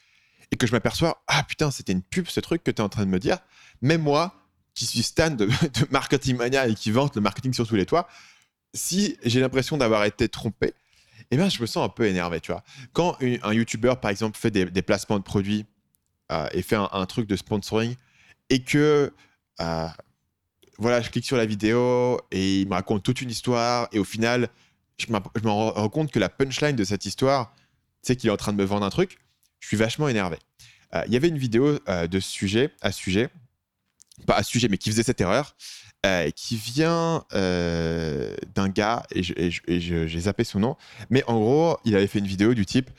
et que je m'aperçois, ah putain, c'était une pub ce truc que tu es en train de me dire, même moi, qui suis stan de, Marketing Mania et qui vante le marketing sur tous les toits, si j'ai l'impression d'avoir été trompé, eh bien, je me sens un peu énervé, tu vois. Quand un YouTuber, par exemple, fait des, placements de produits euh, et fait un, truc de sponsoring et que, euh, voilà, je clique sur la vidéo et il me raconte toute une histoire et au final, je me rends compte que la punchline de cette histoire, c'est qu'il est en train de me vendre un truc. Je suis vachement énervé. Euh, il y avait une vidéo euh, de sujet, à sujet, pas à sujet, mais qui faisait cette erreur, euh, qui vient d'un gars, et j'ai zappé son nom, mais en gros, il avait fait une vidéo du type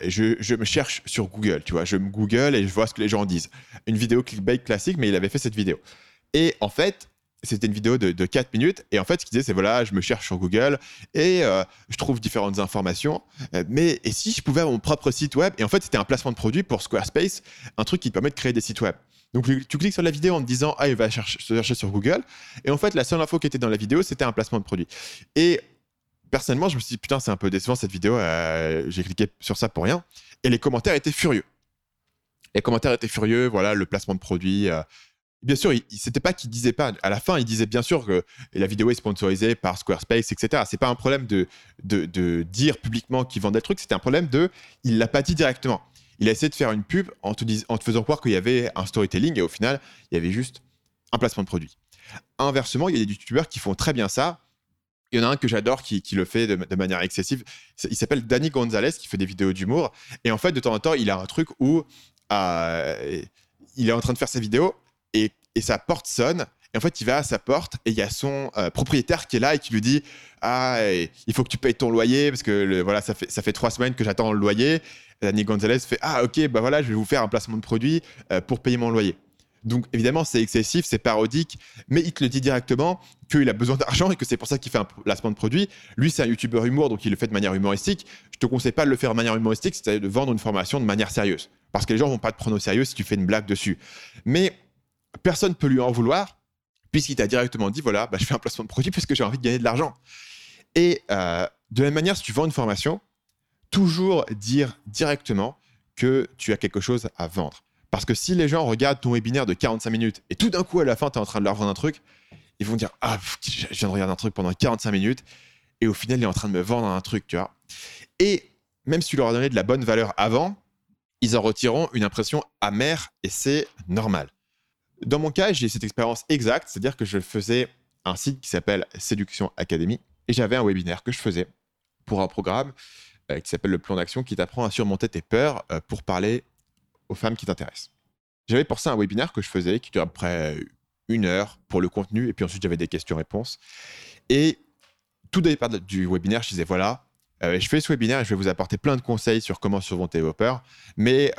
je, je, me cherche sur Google, tu vois, je me Google et je vois ce que les gens disent. Une vidéo clickbait classique, mais il avait fait cette vidéo. Et en fait, c'était une vidéo de, 4 minutes. Et en fait ce qu'il disait c'est voilà je me cherche sur Google et euh, je trouve différentes informations. Euh, mais et si je pouvais avoir mon propre site web? Et en fait c'était un placement de produit pour Squarespace un truc qui permet de créer des sites web. Donc tu cliques sur la vidéo en te disant ah il va chercher, chercher sur Google. Et en fait la seule info qui était dans la vidéo c'était un placement de produit. Et personnellement je me suis dit putain c'est un peu décevant cette vidéo euh, j'ai cliqué sur ça pour rien. Et les commentaires étaient furieux. Les commentaires étaient furieux voilà le placement de produit Bien sûr, c'était pas qu'il disait pas. À la fin, il disait bien sûr que la vidéo est sponsorisée par Squarespace, etc. C'est pas un problème de, de, dire publiquement qu'il vendait le truc. C'était un problème de. Il l'a pas dit directement. Il a essayé de faire une pub en te, en faisant croire qu'il y avait un storytelling et au final, il y avait juste un placement de produit. Inversement, il y a des youtubeurs qui font très bien ça. Il y en a un que j'adore qui, le fait de, manière excessive. Il s'appelle Danny Gonzalez qui fait des vidéos d'humour. Et en fait, de temps en temps, il a un truc où euh, il est en train de faire ses vidéos et, sa porte sonne. Et en fait, il va à sa porte et il y a son euh, propriétaire qui est là et qui lui dit Ah, il faut que tu payes ton loyer parce que voilà, ça fait, ça fait trois semaines que j'attends le loyer. Danny Gonzalez fait Ah, ok, bah voilà, je vais vous faire un placement de produit euh, pour payer mon loyer. Donc évidemment, c'est excessif, c'est parodique, mais il te le dit directement qu'il a besoin d'argent et que c'est pour ça qu'il fait un placement de produit. Lui, c'est un youtubeur humour, donc il le fait de manière humoristique. Je te conseille pas de le faire de manière humoristique, c'est-à-dire de vendre une formation de manière sérieuse. Parce que les gens vont pas te prendre au sérieux si tu fais une blague dessus. Mais personne ne peut lui en vouloir, puisqu'il t'a directement dit voilà, bah, je fais un placement de produit parce que j'ai envie de gagner de l'argent. Et euh, de la même manière, si tu vends une formation, toujours dire directement que tu as quelque chose à vendre. Parce que si les gens regardent ton webinaire de 45 minutes et tout d'un coup à la fin tu es en train de leur vendre un truc, ils vont dire ah je viens de regarder un truc pendant 45 minutes et au final il est en train de me vendre un truc, tu vois. Et même si tu leur as donné de la bonne valeur avant, ils en retireront une impression amère et c'est normal. Dans mon cas, j'ai cette expérience exacte, c'est-à-dire que je faisais un site qui s'appelle Séduction Academy et j'avais un webinaire que je faisais pour un programme euh, qui s'appelle le plan d'action qui t'apprend à surmonter tes peurs euh, pour parler aux femmes qui t'intéressent. J'avais pour ça un webinaire que je faisais qui durait à peu près une heure pour le contenu et puis ensuite j'avais des questions-réponses. Et tout départ du webinaire, je disais voilà, euh, je fais ce webinaire et je vais vous apporter plein de conseils sur comment surmonter vos peurs. Mais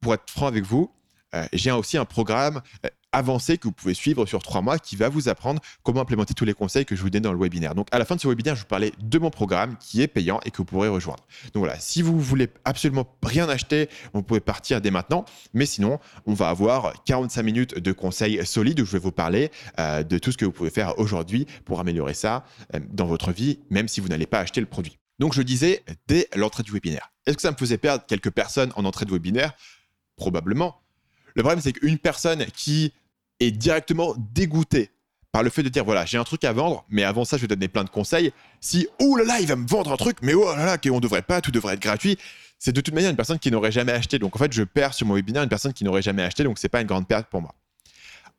pour être franc avec vous, j'ai aussi un programme avancé que vous pouvez suivre sur trois mois qui va vous apprendre comment implémenter tous les conseils que je vous donne dans le webinaire. Donc à la fin de ce webinaire, je vous parlais de mon programme qui est payant et que vous pourrez rejoindre. Donc voilà, si vous voulez absolument rien acheter, vous pouvez partir dès maintenant. Mais sinon, on va avoir 45 minutes de conseils solides où je vais vous parler euh, de tout ce que vous pouvez faire aujourd'hui pour améliorer ça euh, dans votre vie, même si vous n'allez pas acheter le produit. Donc je disais dès l'entrée du webinaire. Est-ce que ça me faisait perdre quelques personnes en entrée de webinaire? Probablement. Le problème, c'est qu'une personne qui est directement dégoûté par le fait de dire voilà, j'ai un truc à vendre, mais avant ça, je vais donner plein de conseils. Si, oh là là, il va me vendre un truc, mais oh là là, qu'on devrait pas, tout devrait être gratuit, c'est de toute manière une personne qui n'aurait jamais acheté. Donc en fait, je perds sur mon webinaire une personne qui n'aurait jamais acheté, donc c'est pas une grande perte pour moi.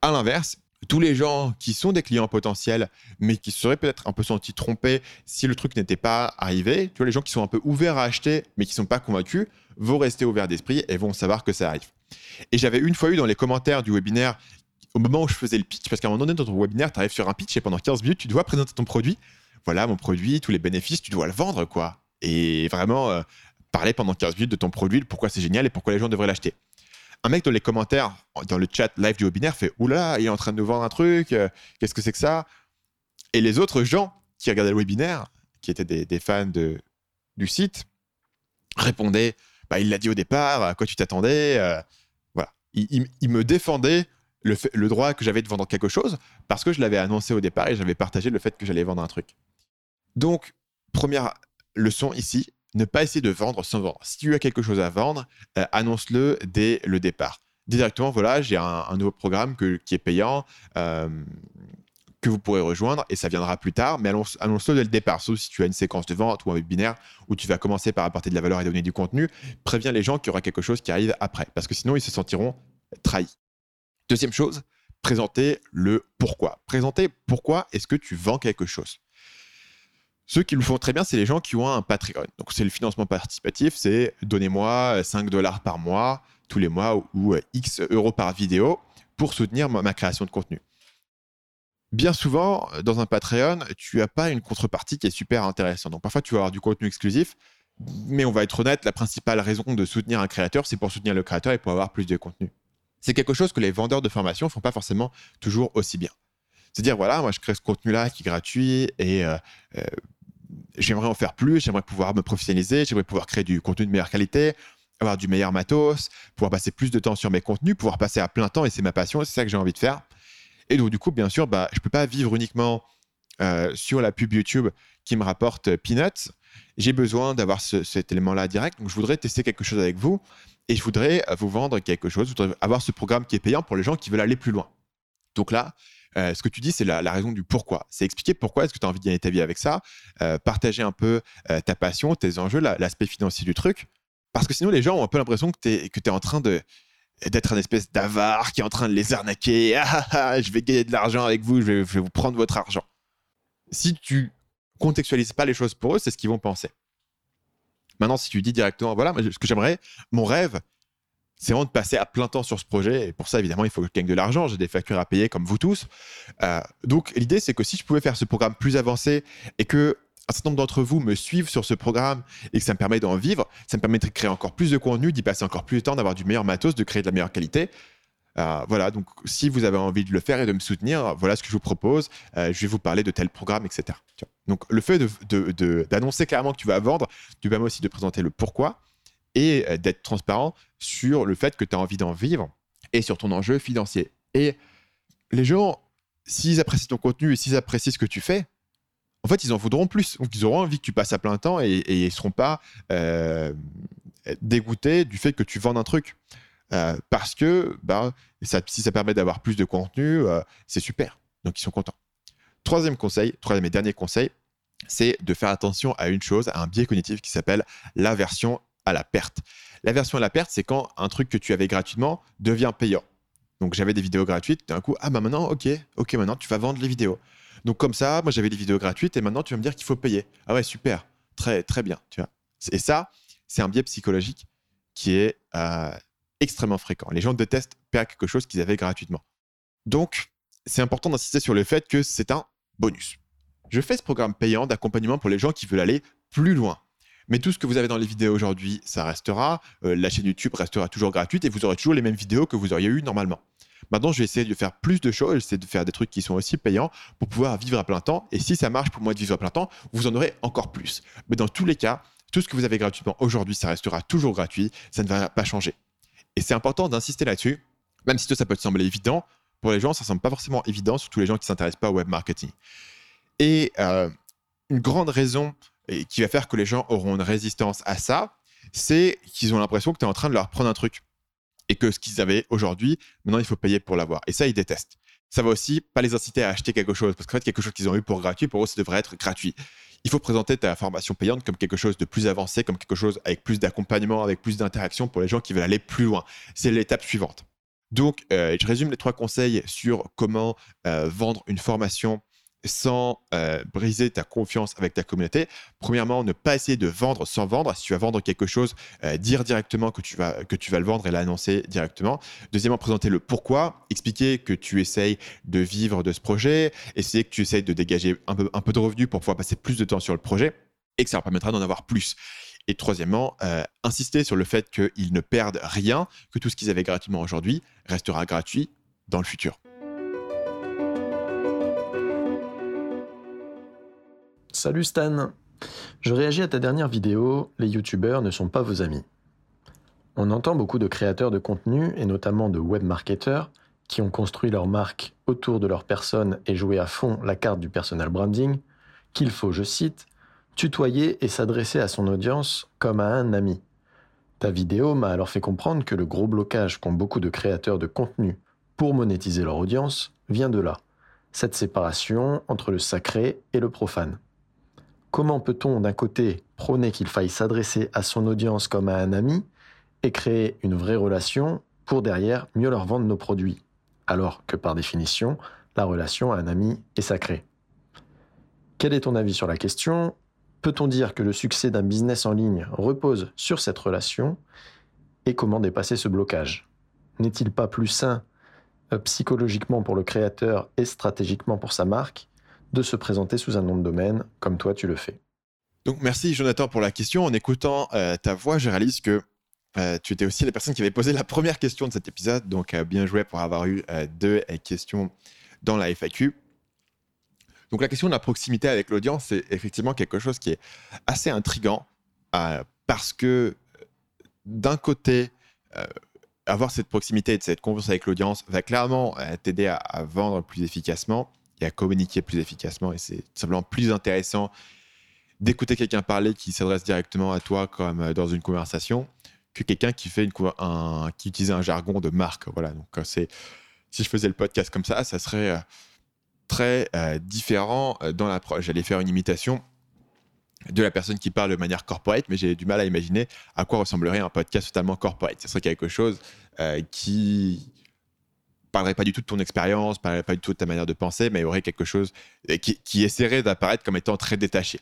À l'inverse, tous les gens qui sont des clients potentiels, mais qui seraient peut-être un peu sentis trompés si le truc n'était pas arrivé, tu vois, les gens qui sont un peu ouverts à acheter, mais qui ne sont pas convaincus, vont rester ouverts d'esprit et vont savoir que ça arrive. Et j'avais une fois eu dans les commentaires du webinaire au moment où je faisais le pitch, parce qu'à un moment donné, dans ton webinaire, tu arrives sur un pitch et pendant 15 minutes, tu dois présenter ton produit. Voilà, mon produit, tous les bénéfices, tu dois le vendre, quoi. Et vraiment, euh, parler pendant 15 minutes de ton produit, pourquoi c'est génial et pourquoi les gens devraient l'acheter. Un mec dans les commentaires, dans le chat live du webinaire, fait Oula, il est en train de nous vendre un truc, euh, qu'est-ce que c'est que ça? Et les autres gens qui regardaient le webinaire, qui étaient des, fans du site, répondaient bah, Il l'a dit au départ, à quoi tu t'attendais euh, Voilà. Il, me défendait le, droit que j'avais de vendre quelque chose parce que je l'avais annoncé au départ et j'avais partagé le fait que j'allais vendre un truc. Donc, première leçon ici, ne pas essayer de vendre sans vendre. Si tu as quelque chose à vendre, euh, annonce-le dès le départ. directement, voilà, j'ai un, nouveau programme qui est payant, euh, que vous pourrez rejoindre et ça viendra plus tard, mais annonce-le dès le départ. Sauf si tu as une séquence de vente ou un webinaire où tu vas commencer par apporter de la valeur et donner du contenu, préviens les gens qu'il y aura quelque chose qui arrive après, parce que sinon ils se sentiront trahis. Deuxième chose, présenter le pourquoi. Présenter pourquoi est-ce que tu vends quelque chose. Ceux qui le font très bien, c'est les gens qui ont un Patreon. Donc, c'est le financement participatif, c'est donnez-moi 5 dollars par mois, tous les mois, ou, X euros par vidéo pour soutenir ma, création de contenu. Bien souvent, dans un Patreon, tu n'as pas une contrepartie qui est super intéressante. Donc, parfois, tu vas avoir du contenu exclusif, mais on va être honnête, la principale raison de soutenir un créateur, c'est pour soutenir le créateur et pour avoir plus de contenu c'est quelque chose que les vendeurs de formation font pas forcément toujours aussi bien. C'est dire, voilà, moi je crée ce contenu-là qui est gratuit et euh, euh, j'aimerais en faire plus, j'aimerais pouvoir me professionnaliser, j'aimerais pouvoir créer du contenu de meilleure qualité, avoir du meilleur matos, pouvoir passer plus de temps sur mes contenus, pouvoir passer à plein temps et c'est ma passion, c'est ça que j'ai envie de faire. Et donc du coup, bien sûr, bah, je ne peux pas vivre uniquement euh, sur la pub YouTube qui me rapporte peanuts. J'ai besoin d'avoir cet élément-là direct. Donc je voudrais tester quelque chose avec vous et je voudrais euh, vous vendre quelque chose, je voudrais avoir ce programme qui est payant pour les gens qui veulent aller plus loin. Donc là, euh, ce que tu dis, c'est la, raison du pourquoi. C'est expliquer pourquoi est-ce que tu as envie de gagner ta vie avec ça, euh, partager un peu ta passion, tes enjeux, l'aspect financier du truc. Parce que sinon, les gens ont un peu l'impression que tu es, que es en train de d'être un espèce d'avare qui est en train de les arnaquer. Ah, ah, ah, je vais gagner de l'argent avec vous, je vais, vous prendre votre argent. Si tu contextualises pas les choses pour eux, c'est ce qu'ils vont penser. Maintenant, si tu dis directement, voilà, ce que j'aimerais, mon rêve, c'est vraiment de passer à plein temps sur ce projet. Et pour ça, évidemment, il faut que je gagne de l'argent. J'ai des factures à payer comme vous tous. Euh, donc, l'idée, c'est que si je pouvais faire ce programme plus avancé et que un certain nombre d'entre vous me suivent sur ce programme et que ça me permet d'en vivre, ça me permettrait de créer encore plus de contenu, d'y passer encore plus de temps, d'avoir du meilleur matos, de créer de la meilleure qualité. Euh, voilà, donc si vous avez envie de le faire et de me soutenir, voilà ce que je vous propose. Euh, je vais vous parler de tel programme, etc. Donc le fait d'annoncer clairement que tu vas vendre, tu permet aussi de présenter le pourquoi et euh, d'être transparent sur le fait que tu as envie d'en vivre et sur ton enjeu financier. Et les gens, s'ils apprécient ton contenu et s'ils apprécient ce que tu fais, en fait, ils en voudront plus. Donc, ils auront envie que tu passes à plein temps et, ils ne seront pas euh, dégoûtés du fait que tu vendes un truc. Euh, parce que bah, si ça permet d'avoir plus de contenu, euh, c'est super. Donc, ils sont contents. Troisième conseil, troisième et dernier conseil, c'est de faire attention à une chose, à un biais cognitif qui s'appelle l'aversion à la perte. L'aversion à la perte, c'est quand un truc que tu avais gratuitement devient payant. Donc j'avais des vidéos gratuites, d'un coup, ah bah maintenant, ok, ok, maintenant tu vas vendre les vidéos. Donc comme ça, moi j'avais des vidéos gratuites et maintenant tu vas me dire qu'il faut payer. Ah ouais, super, très très bien, tu vois. Et ça, c'est un biais psychologique qui est euh, extrêmement fréquent. Les gens détestent perdre quelque chose qu'ils avaient gratuitement. Donc, c'est important d'insister sur le fait que c'est un bonus. Je fais ce programme payant d'accompagnement pour les gens qui veulent aller plus loin. Mais tout ce que vous avez dans les vidéos aujourd'hui, ça restera. Euh, la chaîne YouTube restera toujours gratuite et vous aurez toujours les mêmes vidéos que vous auriez eues normalement. Maintenant, je vais essayer de faire plus de choses, j'essaie de faire des trucs qui sont aussi payants pour pouvoir vivre à plein temps. Et si ça marche pour moi de vivre à plein temps, vous en aurez encore plus. Mais dans tous les cas, tout ce que vous avez gratuitement aujourd'hui, ça restera toujours gratuit, ça ne va pas changer. Et c'est important d'insister là-dessus, même si ça peut te sembler évident, pour les gens, ça ne semble pas forcément évident, surtout les gens qui ne s'intéressent pas au web marketing. Et euh, une grande raison qui va faire que les gens auront une résistance à ça, c'est qu'ils ont l'impression que tu es en train de leur prendre un truc et que ce qu'ils avaient aujourd'hui, maintenant il faut payer pour l'avoir. Et ça, ils détestent. Ça va aussi pas les inciter à acheter quelque chose, parce qu'en fait, quelque chose qu'ils ont eu pour gratuit, pour eux, ça devrait être gratuit. Il faut présenter ta formation payante comme quelque chose de plus avancé, comme quelque chose avec plus d'accompagnement, avec plus d'interaction pour les gens qui veulent aller plus loin. C'est l'étape suivante. Donc, euh, je résume les trois conseils sur comment euh, vendre une formation sans euh, briser ta confiance avec ta communauté. Premièrement, ne pas essayer de vendre sans vendre. Si tu vas vendre quelque chose, euh, dire directement que tu, vas, que tu vas le vendre et l'annoncer directement. Deuxièmement, présenter le pourquoi, expliquer que tu essayes de vivre de ce projet, essayer que tu essayes de dégager un peu, un peu de revenus pour pouvoir passer plus de temps sur le projet et que ça leur permettra d'en avoir plus. Et troisièmement, euh, insister sur le fait qu'ils ne perdent rien, que tout ce qu'ils avaient gratuitement aujourd'hui restera gratuit dans le futur. Salut Stan Je réagis à ta dernière vidéo, les youtubeurs ne sont pas vos amis. On entend beaucoup de créateurs de contenu, et notamment de web marketeurs, qui ont construit leur marque autour de leur personne et joué à fond la carte du personal branding, qu'il faut, je cite, tutoyer et s'adresser à son audience comme à un ami. Ta vidéo m'a alors fait comprendre que le gros blocage qu'ont beaucoup de créateurs de contenu pour monétiser leur audience vient de là, cette séparation entre le sacré et le profane. Comment peut-on d'un côté prôner qu'il faille s'adresser à son audience comme à un ami et créer une vraie relation pour derrière mieux leur vendre nos produits, alors que par définition, la relation à un ami est sacrée? Quel est ton avis sur la question? Peut-on dire que le succès d'un business en ligne repose sur cette relation? Et comment dépasser ce blocage? N'est-il pas plus sain euh, psychologiquement pour le créateur et stratégiquement pour sa marque de se présenter sous un nom de domaine comme toi tu le fais. Donc merci Jonathan pour la question. En écoutant euh, ta voix, je réalise que euh, tu étais aussi la personne qui avait posé la première question de cet épisode. Donc euh, bien joué pour avoir eu deux questions dans la FAQ. Donc la question de la proximité avec l'audience, c'est effectivement quelque chose qui est assez intrigant parce que d'un côté, avoir cette proximité et cette confiance avec l'audience va clairement t'aider à, vendre plus efficacement et à communiquer plus efficacement. Et c'est simplement plus intéressant d'écouter quelqu'un parler qui s'adresse directement à toi comme euh, dans une conversation que quelqu'un qui fait un, utilise un jargon de marque. Voilà. Donc euh, c'est si je faisais le podcast comme ça, ça serait euh, très différent dans l'approche. J'allais faire une imitation de la personne qui parle de manière corporate, mais j'ai du mal à imaginer à quoi ressemblerait un podcast totalement corporate. Ce serait quelque chose qui parlerait pas du tout de ton expérience, parlerait pas du tout de ta manière de penser, mais il y aurait quelque chose euh, qui, essaierait d'apparaître comme étant très détaché.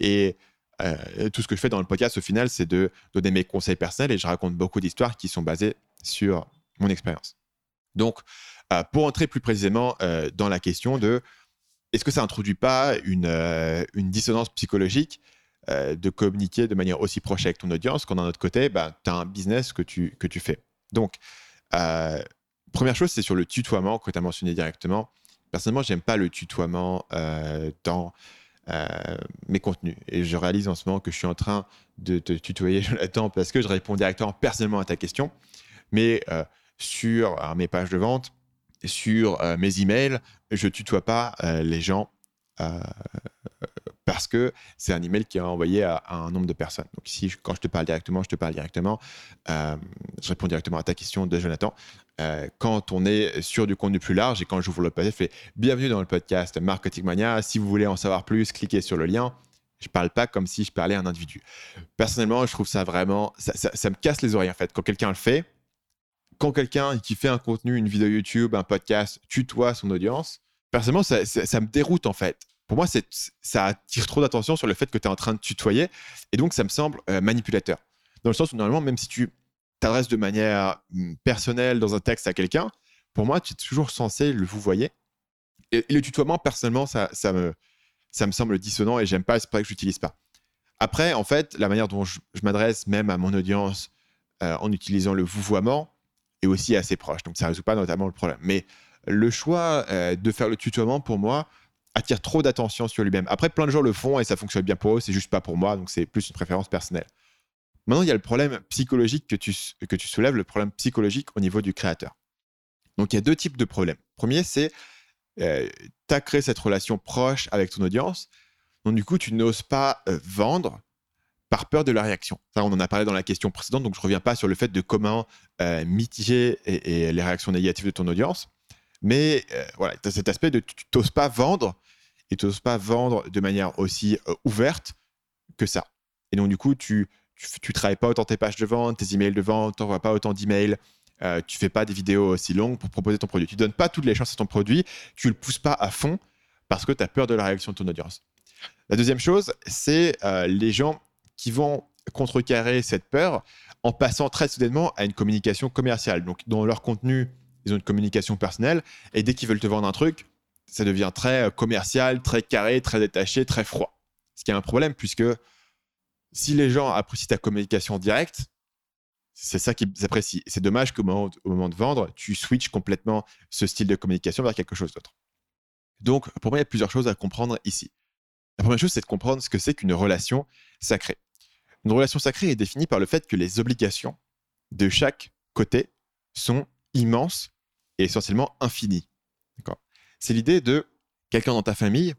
Et euh, tout ce que je fais dans le podcast, au final, c'est de donner mes conseils personnels et je raconte beaucoup d'histoires qui sont basées sur mon expérience. Donc, euh, pour entrer plus précisément dans la question de est-ce que ça introduit pas une, une dissonance psychologique de communiquer de manière aussi proche avec ton audience quand d'un autre côté, bah, tu as un business que tu, que tu fais? Donc, Première chose, c'est sur le tutoiement que tu as mentionné directement. Personnellement, j'aime pas le tutoiement euh, dans euh, mes contenus. Et je réalise en ce moment que je suis en train de te tutoyer, Jonathan, parce que je réponds directement personnellement à ta question. Mais euh, sur mes pages de vente, sur mes emails, je tutoie pas les gens parce que c'est un email qui est envoyé à, un nombre de personnes. Donc ici, quand je te parle directement, je te parle directement. Euh, je réponds directement à ta question de Jonathan. Euh, quand on est sur du contenu plus large et quand j'ouvre le podcast, je fais bienvenue dans le podcast Marketing Mania. Si vous voulez en savoir plus, cliquez sur le lien. Je parle pas comme si je parlais à un individu. Personnellement, je trouve ça vraiment, ça, me casse les oreilles en fait. Quand quelqu'un le fait, quand quelqu'un qui fait un contenu, une vidéo YouTube, un podcast, tutoie son audience, personnellement, ça me déroute en fait pour moi, ça attire trop d'attention sur le fait que tu es en train de tutoyer. Et donc, ça me semble euh, manipulateur. Dans le sens où, normalement, même si tu t'adresses de manière mm, personnelle dans un texte à quelqu'un, pour moi, tu es toujours censé le vous voyez. Et, le tutoiement, personnellement, ça, me, ça me semble dissonant et j'aime pas, c'est pour ça que je l'utilise pas. Après, en fait, la manière dont je, m'adresse même à mon audience euh, en utilisant le vouvoiement est aussi assez proche. Donc, ça résout pas notamment le problème. Mais le choix euh, de faire le tutoiement, pour moi, attire trop d'attention sur lui-même. Après, plein de gens le font et ça fonctionne bien pour eux, c'est juste pas pour moi, donc c'est plus une préférence personnelle. Maintenant, il y a le problème psychologique que tu, que tu soulèves, le problème psychologique au niveau du créateur. Donc, il y a deux types de problèmes. Premier, c'est euh, tu as créé cette relation proche avec ton audience, donc du coup, tu n'oses pas euh, vendre par peur de la réaction. Ça, on en a parlé dans la question précédente, donc je ne reviens pas sur le fait de comment euh, mitiger les réactions négatives de ton audience. Mais euh, voilà, tu as cet aspect de tu n'oses pas vendre et tu n'oses pas vendre de manière aussi euh, ouverte que ça. Et donc, du coup, tu, tu, travailles pas autant tes pages de vente, tes emails de vente, tu n'envoies pas autant d'emails, euh, tu fais pas des vidéos aussi longues pour proposer ton produit. Tu donnes pas toutes les chances à ton produit, tu le pousses pas à fond parce que tu as peur de la réaction de ton audience. La deuxième chose, c'est euh, les gens qui vont contrecarrer cette peur en passant très soudainement à une communication commerciale. Donc, dans leur contenu, ils ont une communication personnelle, et dès qu'ils veulent te vendre un truc, ça devient très euh, commercial, très carré, très détaché, très froid. Ce qui est un problème, puisque si les gens apprécient ta communication directe, c'est ça qu'ils apprécient. C'est dommage qu'au moment, au moment de vendre, tu switches complètement ce style de communication vers quelque chose d'autre. Donc, pour moi, il y a plusieurs choses à comprendre ici. La première chose, c'est de comprendre ce que c'est qu'une relation sacrée. Une relation sacrée est définie par le fait que les obligations de chaque côté sont immenses essentiellement infinies. C'est l'idée de quelqu'un dans ta famille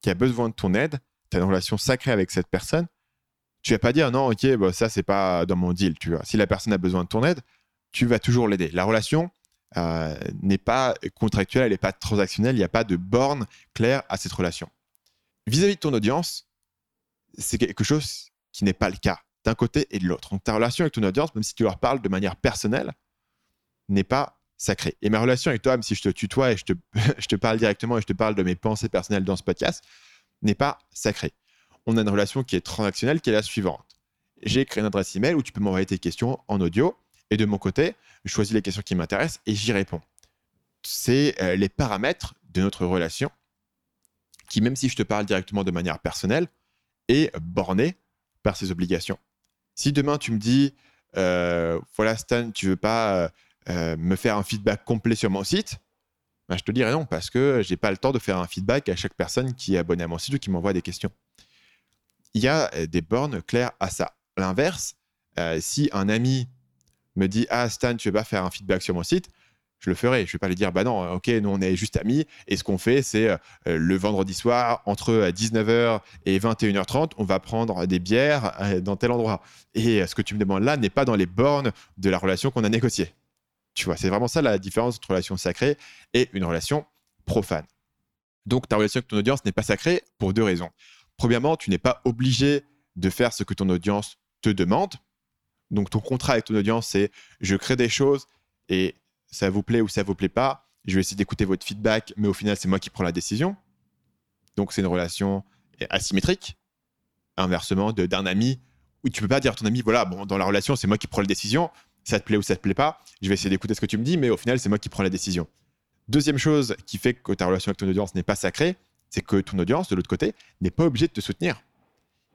qui a besoin de ton aide, tu as une relation sacrée avec cette personne, tu vas pas dire non, ok, bah, ça c'est pas dans mon deal, tu vois. Si la personne a besoin de ton aide, tu vas toujours l'aider. La relation euh, n'est pas contractuelle, elle n'est pas transactionnelle, il n'y a pas de borne claire à cette relation. Vis-à-vis -vis de ton audience, c'est quelque chose qui n'est pas le cas d'un côté et de l'autre. Donc ta relation avec ton audience, même si tu leur parles de manière personnelle, n'est pas sacrée. Et ma relation avec toi, même si je te tutoie et je te, je te parle directement et je te parle de mes pensées personnelles dans ce podcast, n'est pas sacrée. On a une relation qui est transactionnelle, qui est la suivante. J'ai créé une adresse email où tu peux m'envoyer tes questions en audio. Et de mon côté, je choisis les questions qui m'intéressent et j'y réponds. C'est euh, les paramètres de notre relation qui, même si je te parle directement de manière personnelle, est borné par ces obligations. Si demain tu me dis, euh, voilà Stan, tu veux pas euh, me faire un feedback complet sur mon site, ben, je te dirais non, parce que j'ai pas le temps de faire un feedback à chaque personne qui est abonnée à mon site ou qui m'envoie des questions. Il y a euh, des bornes claires à ça. L'inverse, euh, si un ami me dit Ah, Stan, tu veux pas faire un feedback sur mon site je le ferai. Je vais pas lui dire, bah non, ok, nous on est juste amis et ce qu'on fait, c'est le vendredi soir entre 19h et 21h30, on va prendre des bières dans tel endroit. Et ce que tu me demandes là n'est pas dans les bornes de la relation qu'on a négociée. Tu vois, c'est vraiment ça la différence entre relation sacrée et une relation profane. Donc, ta relation avec ton audience n'est pas sacrée pour deux raisons. Premièrement, tu n'es pas obligé de faire ce que ton audience te demande. Donc, ton contrat avec ton audience, c'est je crée des choses et ça vous plaît ou ça vous plaît pas. Je vais essayer d'écouter votre feedback, mais au final, c'est moi qui prends la décision. Donc, c'est une relation asymétrique. Inversement, d'un ami où tu peux pas dire à ton ami, voilà, bon, dans la relation, c'est moi qui prends la décision ça te plaît ou ça te plaît pas, je vais essayer d'écouter ce que tu me dis, mais au final, c'est moi qui prends la décision. Deuxième chose qui fait que ta relation avec ton audience n'est pas sacrée, c'est que ton audience, de l'autre côté, n'est pas obligée de te soutenir.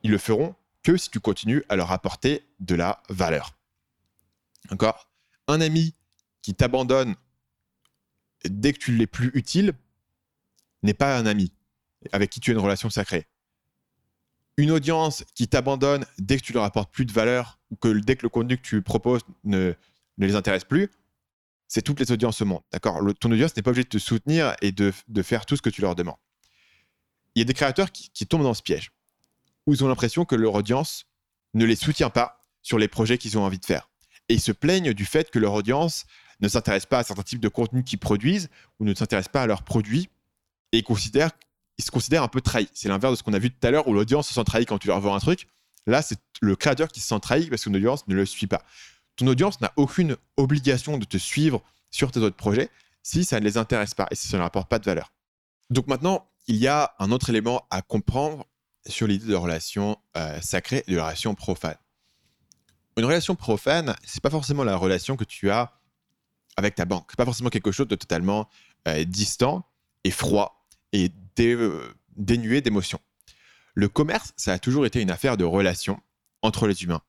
Ils le feront que si tu continues à leur apporter de la valeur. Encore Un ami qui t'abandonne dès que tu l'es plus utile n'est pas un ami avec qui tu as une relation sacrée une audience qui t'abandonne dès que tu leur apportes plus de valeur que dès que le contenu que tu proposes ne, les intéresse plus, c'est toutes les audiences au monde. D'accord? Ton audience n'est pas obligée de te soutenir et de, faire tout ce que tu leur demandes. Il y a des créateurs qui, tombent dans ce piège, où ils ont l'impression que leur audience ne les soutient pas sur les projets qu'ils ont envie de faire. Et ils se plaignent du fait que leur audience ne s'intéresse pas à certains types de contenus qu'ils produisent ou ne s'intéresse pas à leurs produits et ils se considèrent un peu trahis. C'est l'inverse de ce qu'on a vu tout à l'heure où l'audience se sent trahie quand tu leur vends un truc. Là, c'est le créateur qui se sent trahi parce que audience ne le suit pas. Ton audience n'a aucune obligation de te suivre sur tes autres projets si ça ne les intéresse pas et si ça ne leur apporte pas de valeur. Donc maintenant, il y a un autre élément à comprendre sur l'idée de relation euh, sacrée et de relation profane. Une relation profane, c'est pas forcément la relation que tu as avec ta banque. C'est pas forcément quelque chose de totalement euh, distant et froid et euh, dénué d'émotions. Le commerce, ça a toujours été une affaire de relation entre les humains.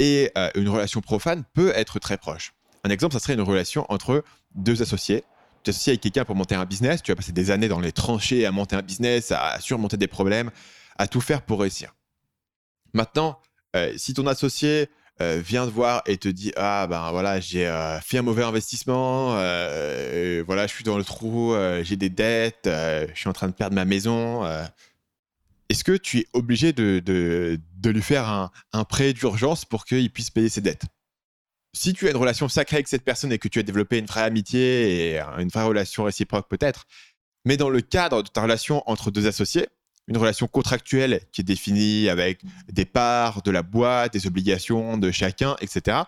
Et euh, une relation profane peut être très proche. Un exemple, ça serait une relation entre deux associés. Tu t'associes avec quelqu'un pour monter un business, tu vas passer des années dans les tranchées à monter un business, à surmonter des problèmes, à tout faire pour réussir. Maintenant, si ton associé euh, vient te voir et te dit ah ben voilà j'ai euh, fait un mauvais investissement euh, voilà je suis dans le trou j'ai des dettes je suis en train de perdre ma maison est-ce que tu es obligé de, de, lui faire un, un prêt d'urgence pour qu'il puisse payer ses dettes? Si tu as une relation sacrée avec cette personne et que tu as développé une vraie amitié et une vraie relation réciproque peut-être mais dans le cadre de ta relation entre deux associés une relation contractuelle qui est définie avec des parts de la boîte, des obligations de chacun, etc.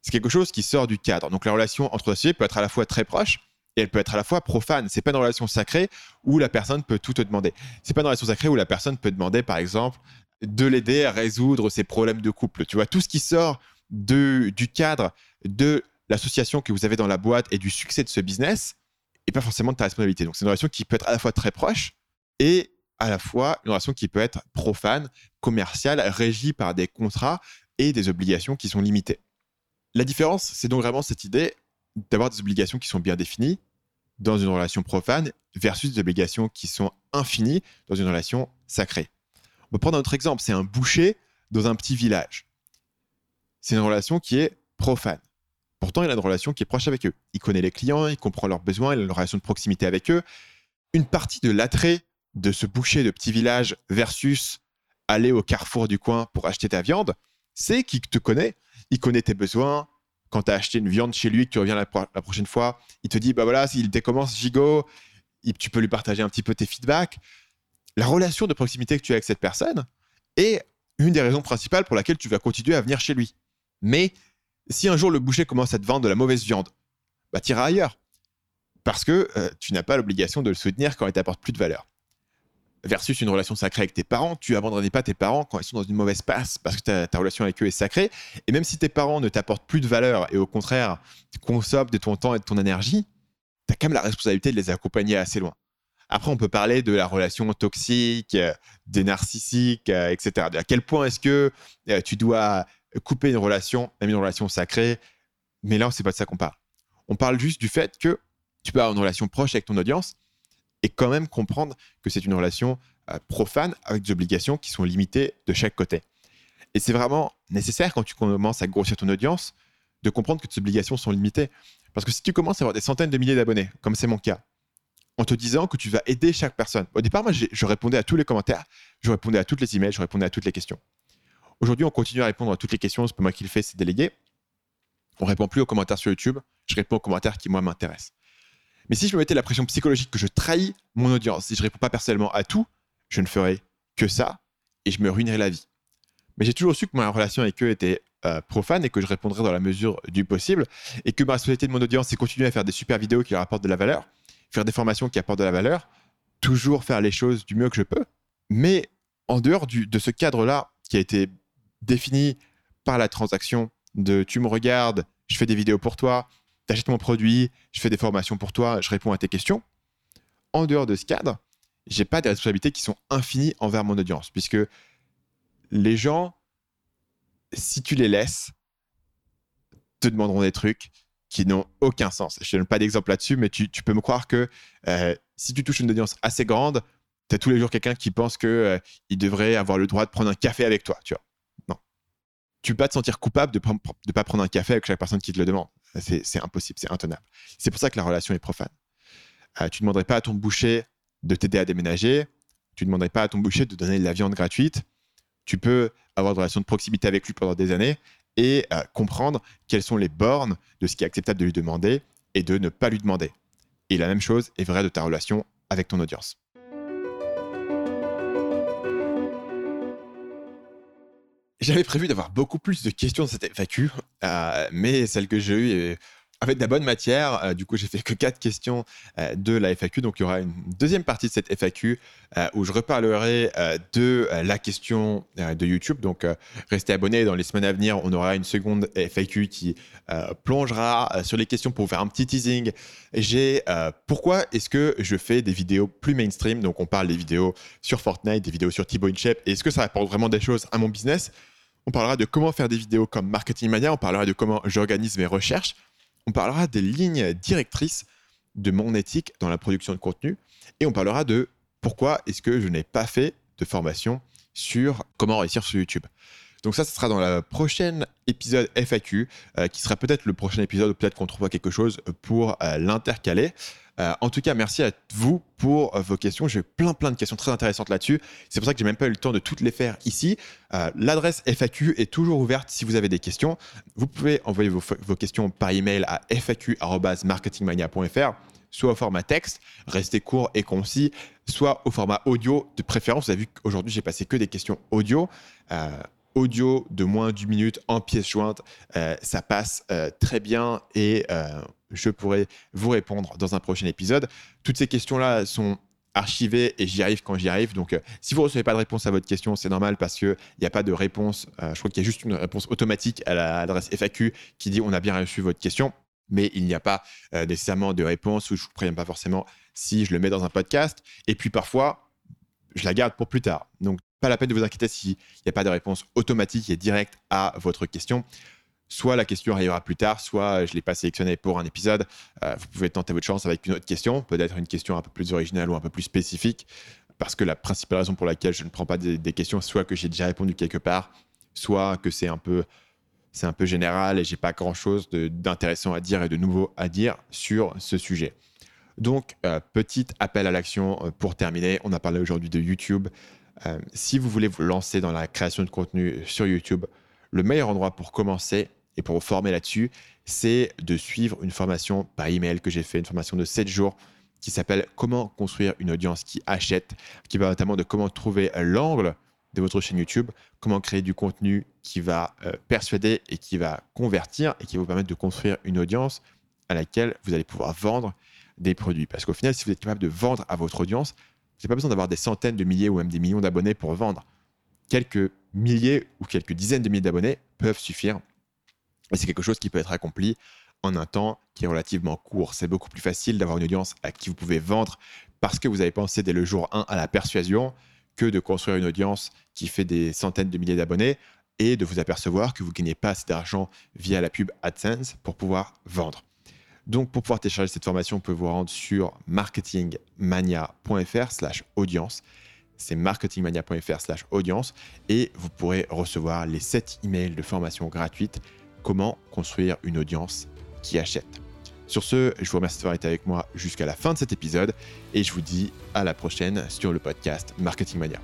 C'est quelque chose qui sort du cadre. Donc la relation entre associés peut être à la fois très proche et elle peut être à la fois profane. C'est pas une relation sacrée où la personne peut tout te demander. C'est pas une relation sacrée où la personne peut demander, par exemple, de l'aider à résoudre ses problèmes de couple. Tu vois, tout ce qui sort de, du cadre de l'association que vous avez dans la boîte et du succès de ce business n'est pas forcément de ta responsabilité. Donc c'est une relation qui peut être à la fois très proche et à la fois une relation qui peut être profane, commerciale, régie par des contrats et des obligations qui sont limitées. La différence, c'est donc vraiment cette idée d'avoir des obligations qui sont bien définies dans une relation profane versus des obligations qui sont infinies dans une relation sacrée. On va prendre un autre exemple, c'est un boucher dans un petit village. C'est une relation qui est profane. Pourtant, il a une relation qui est proche avec eux. Il connaît les clients, il comprend leurs besoins, il a une relation de proximité avec eux. Une partie de l'attrait de ce boucher de petit village versus aller au carrefour du coin pour acheter ta viande, c'est qu'il te connaît, il connaît tes besoins. Quand tu as acheté une viande chez lui, que tu reviens la, prochaine fois, il te dit, bah voilà, s'il décommence gigot, tu peux lui partager un petit peu tes feedbacks. La relation de proximité que tu as avec cette personne est une des raisons principales pour laquelle tu vas continuer à venir chez lui. Mais si un jour le boucher commence à te vendre de la mauvaise viande, bah iras ailleurs. Parce que euh, tu n'as pas l'obligation de le soutenir quand il t'apporte plus de valeur versus une relation sacrée avec tes parents, tu abandonnes pas tes parents quand ils sont dans une mauvaise passe parce que ta, relation avec eux est sacrée. Et même si tes parents ne t'apportent plus de valeur et au contraire consomment de ton temps et de ton énergie, tu as quand même la responsabilité de les accompagner assez loin. Après, on peut parler de la relation toxique, euh, des narcissiques, euh, etc. À quel point est-ce que euh, tu dois couper une relation, même une relation sacrée? Mais là, c'est pas de ça qu'on parle. On parle juste du fait que tu peux avoir une relation proche avec ton audience, et quand même comprendre que c'est une relation euh, profane avec des obligations qui sont limitées de chaque côté. Et c'est vraiment nécessaire quand tu commences à grossir ton audience de comprendre que tes obligations sont limitées. Parce que si tu commences à avoir des centaines de milliers d'abonnés, comme c'est mon cas, en te disant que tu vas aider chaque personne. Au départ, moi, je répondais à tous les commentaires, je répondais à toutes les emails, je répondais à toutes les questions. Aujourd'hui, on continue à répondre à toutes les questions, c'est pas moi qui le fais, c'est délégué. On répond plus aux commentaires sur YouTube, je réponds aux commentaires qui, moi, m'intéressent. Mais si je me mettais la pression psychologique que je trahis mon audience, si je réponds pas personnellement à tout, je ne ferais que ça et je me ruinerais la vie. Mais j'ai toujours su que ma relation avec eux était euh, profane et que je répondrais dans la mesure du possible et que ma responsabilité de mon audience, c'est continuer à faire des super vidéos qui leur apportent de la valeur, faire des formations qui apportent de la valeur, toujours faire les choses du mieux que je peux. Mais en dehors de ce cadre-là qui a été défini par la transaction de tu me regardes, je fais des vidéos pour toi, t'achètes mon produit, je fais des formations pour toi, je réponds à tes questions. En dehors de ce cadre, j'ai pas des responsabilités qui sont infinies envers mon audience, puisque les gens, si tu les laisses, te demanderont des trucs qui n'ont aucun sens. Je ne donne pas d'exemple là-dessus, mais tu, peux me croire que euh, si tu touches une audience assez grande, tu as tous les jours quelqu'un qui pense qu'il euh, devrait avoir le droit de prendre un café avec toi, tu vois. Non. Tu peux pas te sentir coupable de ne pas prendre un café avec chaque personne qui te le demande C'est impossible, c'est intenable. C'est pour ça que la relation est profane. tu ne demanderais pas à ton boucher de t'aider à déménager, tu ne demanderais pas à ton boucher de donner de la viande gratuite. Tu peux avoir une relation de proximité avec lui pendant des années et euh, comprendre quelles sont les bornes de ce qui est acceptable de lui demander et de ne pas lui demander. Et la même chose est vraie de ta relation avec ton audience. J'avais prévu d'avoir beaucoup plus de questions de cette FAQ, euh, mais celle que j'ai eue est avec de la bonne matière. Euh, du coup, j'ai fait que quatre questions euh, de la FAQ. Donc, il y aura une deuxième partie de cette FAQ où je reparlerai de la question de YouTube. Donc, restez abonnés. Dans les semaines à venir, on aura une seconde FAQ qui plongera sur les questions pour vous faire un petit teasing. J'ai pourquoi est-ce que je fais des vidéos plus mainstream? Donc, on parle des vidéos sur Fortnite, des vidéos sur Thibaut InShape. Est-ce que ça apporte vraiment des choses à mon business? On parlera de comment faire des vidéos comme Marketing Mania, on parlera de comment j'organise mes recherches, on parlera des lignes directrices de mon éthique dans la production de contenu et on parlera de pourquoi est-ce que je n'ai pas fait de formation sur comment réussir sur YouTube. Donc ça, ce sera dans le prochain épisode FAQ, euh, qui sera peut-être le prochain épisode, peut-être qu'on trouvera quelque chose pour euh, l'intercaler. Euh, en tout cas, merci à vous pour vos questions. J'ai plein plein de questions très intéressantes là-dessus. C'est pour ça que j'ai même pas eu le temps de toutes les faire ici. L'adresse FAQ est toujours ouverte si vous avez des questions. Vous pouvez envoyer vos, questions par email à faq@marketingmania.fr soit au format texte, restez court et concis, soit au format audio de préférence. Vous avez vu qu'aujourd'hui, j'ai passé que des questions audio audio de moins d'une minute en pièce jointe, euh, ça passe euh, très bien et euh, je pourrai vous répondre dans un prochain épisode. Toutes ces questions-là sont archivées et j'y arrive quand j'y arrive. Donc, si vous ne recevez pas de réponse à votre question, c'est normal parce qu'il n'y a pas de réponse. je crois qu'il y a juste une réponse automatique à l'adresse FAQ qui dit on a bien reçu votre question. Mais il n'y a pas nécessairement de réponse ou je ne vous préviens pas forcément si je le mets dans un podcast. Et puis parfois, je la garde pour plus tard. Donc, pas la peine de vous inquiéter s'il n'y a pas de réponse automatique et directe à votre question. Soit la question arrivera plus tard, soit je ne l'ai pas sélectionnée pour un épisode. Euh, vous pouvez tenter votre chance avec une autre question, peut-être une question un peu plus originale ou un peu plus spécifique, parce que la principale raison pour laquelle je ne prends pas des, questions, soit que j'ai déjà répondu quelque part, soit que c'est un peu c'est un peu général et j'ai pas grand chose d'intéressant à dire et de nouveau à dire sur ce sujet. Donc, euh, petit appel à l'action euh, pour terminer. On a parlé aujourd'hui de YouTube. Euh, si vous voulez vous lancer dans la création de contenu sur YouTube, le meilleur endroit pour commencer et pour vous former là-dessus, c'est de suivre une formation par email que j'ai fait, une formation de 7 jours qui s'appelle Comment construire une audience qui achète, qui va notamment de comment trouver l'angle de votre chaîne YouTube, comment créer du contenu qui va persuader et qui va convertir et qui va vous permettre de construire une audience à laquelle vous allez pouvoir vendre des produits. Parce qu'au final, si vous êtes capable de vendre à votre audience, vous n'avez pas besoin d'avoir des centaines de milliers ou même des millions d'abonnés pour vendre. Quelques milliers ou quelques dizaines de milliers d'abonnés peuvent suffire. C'est quelque chose qui peut être accompli en un temps qui est relativement court. C'est beaucoup plus facile d'avoir une audience à qui vous pouvez vendre parce que vous avez pensé dès le jour 1 à la persuasion que de construire une audience qui fait des centaines de milliers d'abonnés et de vous apercevoir que vous ne gagnez pas assez d'argent via la pub AdSense pour pouvoir vendre. Donc, pour pouvoir télécharger cette formation, vous pouvez vous rendre sur marketingmania.fr slash audience. C'est marketingmania.fr slash audience et vous pourrez recevoir les 7 emails de formation gratuite comment construire une audience qui achète. Sur ce, je vous remercie d'avoir été avec moi jusqu'à la fin de cet épisode et je vous dis à la prochaine sur le podcast Marketing Mania.